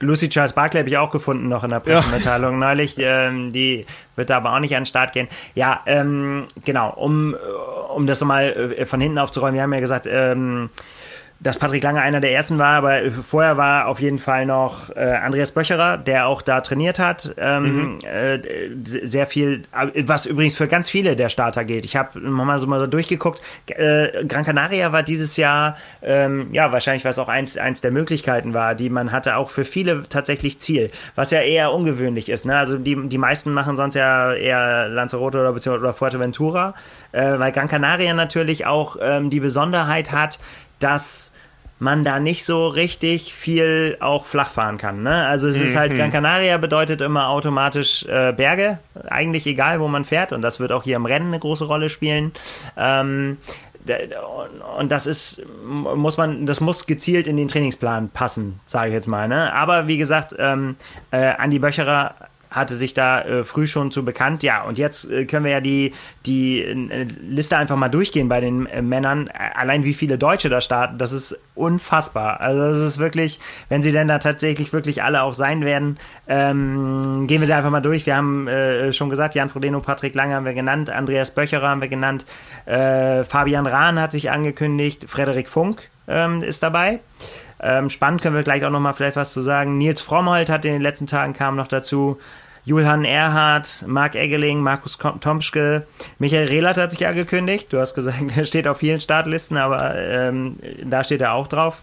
Lucy Charles Barkley habe ich auch gefunden noch in der Pressemitteilung ja. neulich. Ähm, die wird da aber auch nicht an den Start gehen. Ja, ähm, genau, um, um das mal äh, von hinten aufzuräumen, wir haben ja gesagt, ähm, dass Patrick Lange einer der ersten war, aber vorher war auf jeden Fall noch äh, Andreas Böcherer, der auch da trainiert hat. Ähm, mhm. äh, sehr viel, was übrigens für ganz viele der Starter gilt. Ich habe mal so mal so durchgeguckt. Äh, Gran Canaria war dieses Jahr, ähm, ja, wahrscheinlich was auch eins, eins der Möglichkeiten war, die man hatte, auch für viele tatsächlich Ziel, was ja eher ungewöhnlich ist. Ne? Also die, die meisten machen sonst ja eher Lanzarote oder, oder Fuerteventura, äh, weil Gran Canaria natürlich auch ähm, die Besonderheit hat, dass man da nicht so richtig viel auch flach fahren kann. Ne? Also es ist halt, mhm. Gran Canaria bedeutet immer automatisch äh, Berge, eigentlich egal, wo man fährt. Und das wird auch hier im Rennen eine große Rolle spielen. Ähm, und das ist, muss man, das muss gezielt in den Trainingsplan passen, sage ich jetzt mal. Ne? Aber wie gesagt, ähm, äh, Andi Böcherer hatte sich da äh, früh schon zu bekannt. Ja, und jetzt äh, können wir ja die, die äh, Liste einfach mal durchgehen bei den äh, Männern. Allein wie viele Deutsche da starten, das ist unfassbar. Also das ist wirklich, wenn sie denn da tatsächlich wirklich alle auch sein werden, ähm, gehen wir sie einfach mal durch. Wir haben äh, schon gesagt, Jan Frodeno, Patrick Lange haben wir genannt, Andreas Böcherer haben wir genannt, äh, Fabian Rahn hat sich angekündigt, Frederik Funk ähm, ist dabei. Ähm, spannend können wir gleich auch noch mal vielleicht was zu sagen. Nils Frommholt hat in den letzten Tagen kam noch dazu. Julhan Erhardt, Marc Eggeling, Markus Tomschke, Michael Rehlert hat sich angekündigt. Du hast gesagt, er steht auf vielen Startlisten, aber ähm, da steht er auch drauf.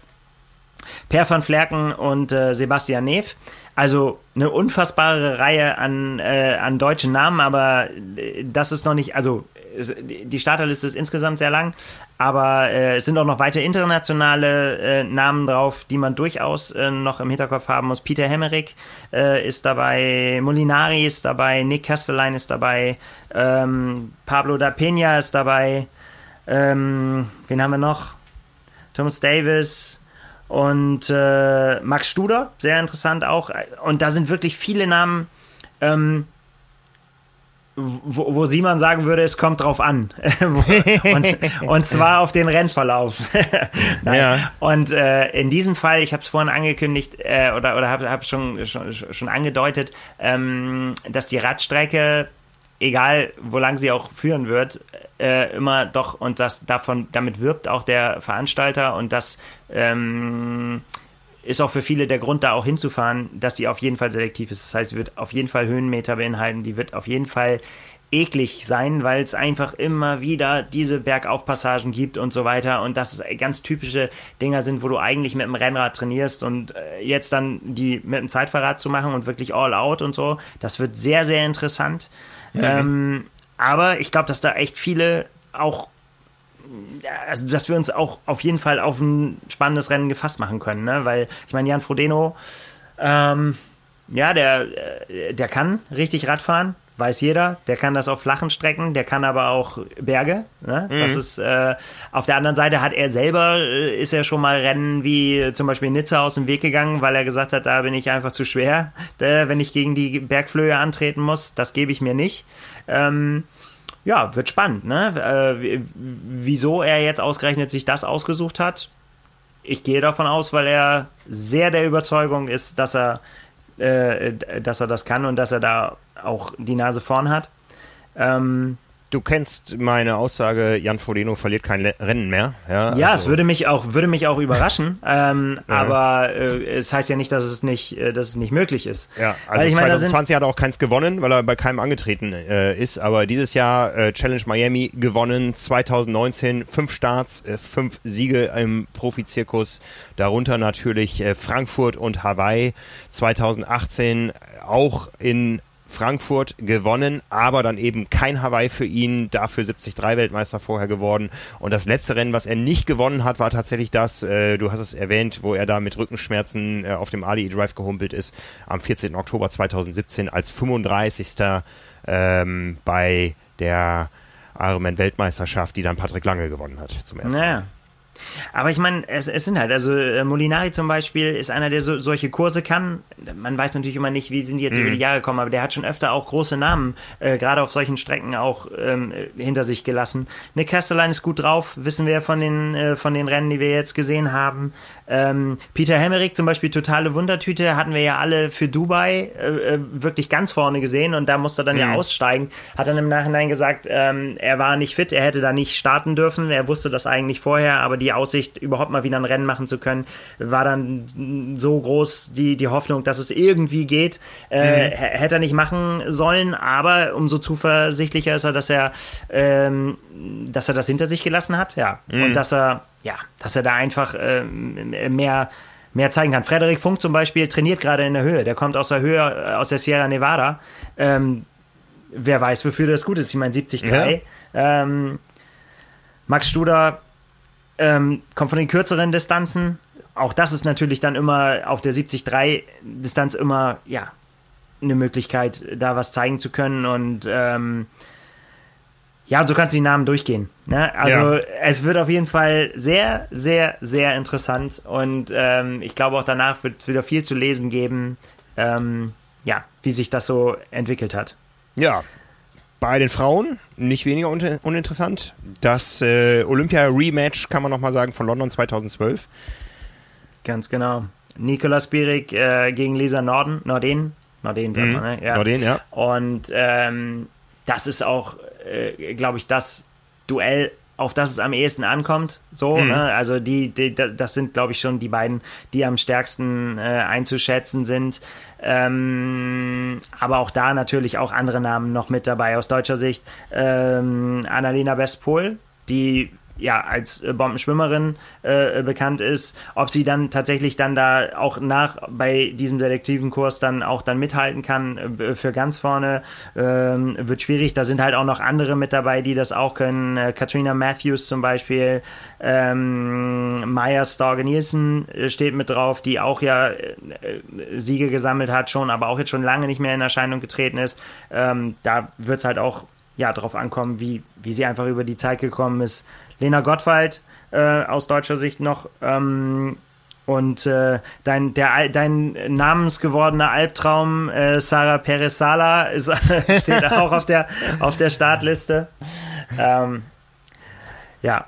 Per van Flerken und äh, Sebastian Neff. Also eine unfassbare Reihe an, äh, an deutschen Namen, aber äh, das ist noch nicht, also die Starterliste ist insgesamt sehr lang, aber äh, es sind auch noch weitere internationale äh, Namen drauf, die man durchaus äh, noch im Hinterkopf haben muss. Peter Hemmerich äh, ist dabei, Molinari ist dabei, Nick Castelline ist dabei, ähm, Pablo da Peña ist dabei, ähm, wen haben wir noch? Thomas Davis, und äh, Max Studer, sehr interessant auch. Und da sind wirklich viele Namen, ähm, wo, wo Simon sagen würde, es kommt drauf an. und, und zwar auf den Rennverlauf. ja. Und äh, in diesem Fall, ich habe es vorhin angekündigt äh, oder, oder habe es schon, schon, schon angedeutet, ähm, dass die Radstrecke, egal wo lang sie auch führen wird, äh, immer doch und das davon damit wirbt auch der Veranstalter und das ähm, ist auch für viele der Grund, da auch hinzufahren, dass die auf jeden Fall selektiv ist. Das heißt, sie wird auf jeden Fall Höhenmeter beinhalten, die wird auf jeden Fall eklig sein, weil es einfach immer wieder diese Bergaufpassagen gibt und so weiter und das ganz typische Dinger sind, wo du eigentlich mit dem Rennrad trainierst und äh, jetzt dann die mit dem Zeitverrat zu machen und wirklich all out und so, das wird sehr, sehr interessant. Mhm. Ähm, aber ich glaube, dass da echt viele auch also dass wir uns auch auf jeden Fall auf ein spannendes Rennen gefasst machen können, ne? Weil ich meine, Jan Frodeno, ähm, ja, der, äh, der kann richtig Radfahren, weiß jeder. Der kann das auf flachen Strecken, der kann aber auch Berge. Ne? Mhm. Das ist äh, auf der anderen Seite hat er selber äh, ist er schon mal Rennen wie zum Beispiel Nizza aus dem Weg gegangen, weil er gesagt hat, da bin ich einfach zu schwer, äh, wenn ich gegen die Bergflöhe antreten muss. Das gebe ich mir nicht. Ähm, ja, wird spannend, ne? Äh, wieso er jetzt ausgerechnet sich das ausgesucht hat? Ich gehe davon aus, weil er sehr der Überzeugung ist, dass er, äh, dass er das kann und dass er da auch die Nase vorn hat. Ähm, du kennst meine Aussage, Jan Frodeno verliert kein Rennen mehr. Ja, ja also. es würde mich auch, würde mich auch überraschen. ähm, ja. Aber äh, es heißt ja nicht, dass es nicht, äh, dass es nicht möglich ist. Ja, also ich 2020 meine, hat er auch keins gewonnen, weil er bei keinem angetreten äh, ist. Aber dieses Jahr äh, Challenge Miami gewonnen, 2019 fünf Starts, äh, fünf Siege im Profizirkus, darunter natürlich Frankfurt und Hawaii. 2018 auch in Frankfurt gewonnen, aber dann eben kein Hawaii für ihn, dafür 73 Weltmeister vorher geworden. Und das letzte Rennen, was er nicht gewonnen hat, war tatsächlich das, äh, du hast es erwähnt, wo er da mit Rückenschmerzen äh, auf dem Ali Drive gehumpelt ist, am 14. Oktober 2017 als 35. Ähm, bei der Ironman Weltmeisterschaft, die dann Patrick Lange gewonnen hat zum ersten. Mal. Aber ich meine, es, es sind halt, also äh, Molinari zum Beispiel ist einer, der so, solche Kurse kann. Man weiß natürlich immer nicht, wie sind die jetzt mhm. über die Jahre gekommen, aber der hat schon öfter auch große Namen, äh, gerade auf solchen Strecken auch ähm, hinter sich gelassen. Nick Castelline ist gut drauf, wissen wir von den, äh, von den Rennen, die wir jetzt gesehen haben. Ähm, Peter Hemmerich zum Beispiel, totale Wundertüte, hatten wir ja alle für Dubai äh, äh wirklich ganz vorne gesehen und da musste er dann mhm. ja aussteigen. Hat dann im Nachhinein gesagt, ähm, er war nicht fit, er hätte da nicht starten dürfen. Er wusste das eigentlich vorher, aber die Aussicht, überhaupt mal wieder ein Rennen machen zu können, war dann so groß, die, die Hoffnung, dass es irgendwie geht. Äh, mhm. Hätte er nicht machen sollen, aber umso zuversichtlicher ist er, dass er, ähm, dass er das hinter sich gelassen hat, ja. Mhm. Und dass er ja, dass er da einfach äh, mehr, mehr zeigen kann. Frederik Funk zum Beispiel trainiert gerade in der Höhe. Der kommt aus der Höhe, äh, aus der Sierra Nevada. Ähm, wer weiß, wofür das gut ist. Ich meine, 73. Ja. Ähm, Max Studer ähm, kommt von den kürzeren Distanzen. Auch das ist natürlich dann immer auf der 73-Distanz immer, ja, eine Möglichkeit, da was zeigen zu können. Und ja, so kannst du die Namen durchgehen. Ne? Also ja. es wird auf jeden Fall sehr, sehr, sehr interessant und ähm, ich glaube auch danach wird es wieder viel zu lesen geben, ähm, ja, wie sich das so entwickelt hat. Ja, bei den Frauen nicht weniger un uninteressant. Das äh, Olympia-Rematch kann man nochmal sagen von London 2012. Ganz genau. Nicola Spirik äh, gegen Lisa Norden, Norden, Norden, mhm. man, ne? ja. Norden, ja. Und ähm, das ist auch äh, glaube ich, das Duell, auf das es am ehesten ankommt. So, mhm. ne? Also die, die, das sind, glaube ich, schon die beiden, die am stärksten äh, einzuschätzen sind. Ähm, aber auch da natürlich auch andere Namen noch mit dabei aus deutscher Sicht. Ähm, Annalena Westpol, die ja als äh, Bombenschwimmerin äh, bekannt ist, ob sie dann tatsächlich dann da auch nach bei diesem selektiven Kurs dann auch dann mithalten kann äh, für ganz vorne ähm, wird schwierig. Da sind halt auch noch andere mit dabei, die das auch können. Äh, Katrina Matthews zum Beispiel, ähm, Maya Storge Nielsen äh, steht mit drauf, die auch ja äh, Siege gesammelt hat schon, aber auch jetzt schon lange nicht mehr in Erscheinung getreten ist. Ähm, da wird es halt auch ja drauf ankommen, wie wie sie einfach über die Zeit gekommen ist Lena Gottwald äh, aus deutscher Sicht noch. Ähm, Und äh, dein, der, dein namensgewordener Albtraum, äh, Sarah Perez Sala, ist, steht auch auf der, auf der Startliste. Ähm, ja.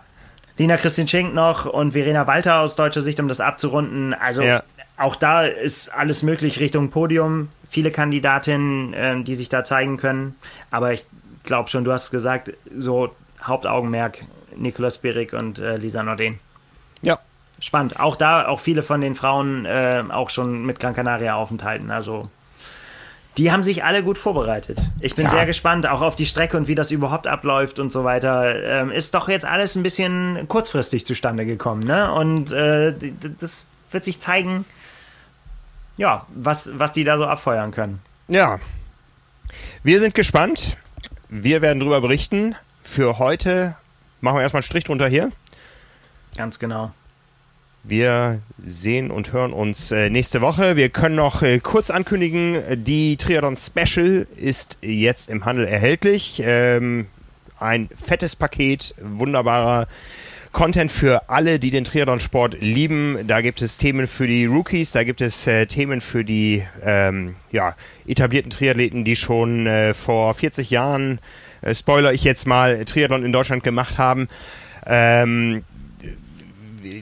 Lina Christine Schenk noch und Verena Walter aus deutscher Sicht, um das abzurunden. Also ja. auch da ist alles möglich Richtung Podium. Viele Kandidatinnen, äh, die sich da zeigen können. Aber ich glaube schon, du hast gesagt, so Hauptaugenmerk Nicolas Birik und äh, Lisa Norden. Ja, spannend. Auch da, auch viele von den Frauen äh, auch schon mit Gran Canaria Aufenthalten. Also die haben sich alle gut vorbereitet. Ich bin ja. sehr gespannt, auch auf die Strecke und wie das überhaupt abläuft und so weiter. Ähm, ist doch jetzt alles ein bisschen kurzfristig zustande gekommen, ne? Und äh, das wird sich zeigen, ja, was, was die da so abfeuern können. Ja. Wir sind gespannt. Wir werden darüber berichten. Für heute machen wir erstmal einen Strich drunter hier. Ganz genau. Wir sehen und hören uns äh, nächste Woche. Wir können noch äh, kurz ankündigen, die Triathlon Special ist jetzt im Handel erhältlich. Ähm, ein fettes Paket, wunderbarer Content für alle, die den Triathlon-Sport lieben. Da gibt es Themen für die Rookies, da gibt es äh, Themen für die ähm, ja, etablierten Triathleten, die schon äh, vor 40 Jahren, äh, spoiler ich jetzt mal, Triathlon in Deutschland gemacht haben. Ähm,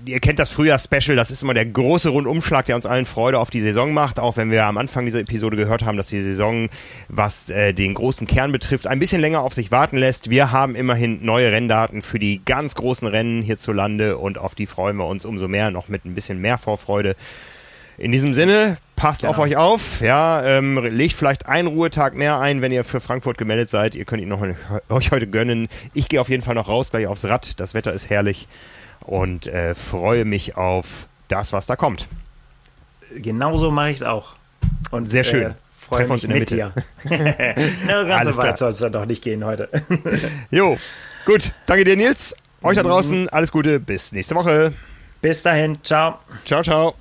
ihr kennt das Frühjahr-Special, das ist immer der große Rundumschlag, der uns allen Freude auf die Saison macht, auch wenn wir am Anfang dieser Episode gehört haben, dass die Saison, was äh, den großen Kern betrifft, ein bisschen länger auf sich warten lässt. Wir haben immerhin neue Renndaten für die ganz großen Rennen hierzulande und auf die freuen wir uns umso mehr, noch mit ein bisschen mehr Vorfreude. In diesem Sinne, passt genau. auf euch auf, ja, ähm, legt vielleicht einen Ruhetag mehr ein, wenn ihr für Frankfurt gemeldet seid. Ihr könnt ihn noch euch heute gönnen. Ich gehe auf jeden Fall noch raus, gleich aufs Rad. Das Wetter ist herrlich und äh, freue mich auf das, was da kommt. Genauso mache ich es auch. Und sehr schön. Äh, freue mich mit Mitte. dir. Na, ganz alles so weit soll es dann doch nicht gehen heute. jo, gut. Danke dir, Nils. Euch da draußen alles Gute. Bis nächste Woche. Bis dahin. Ciao. Ciao, ciao.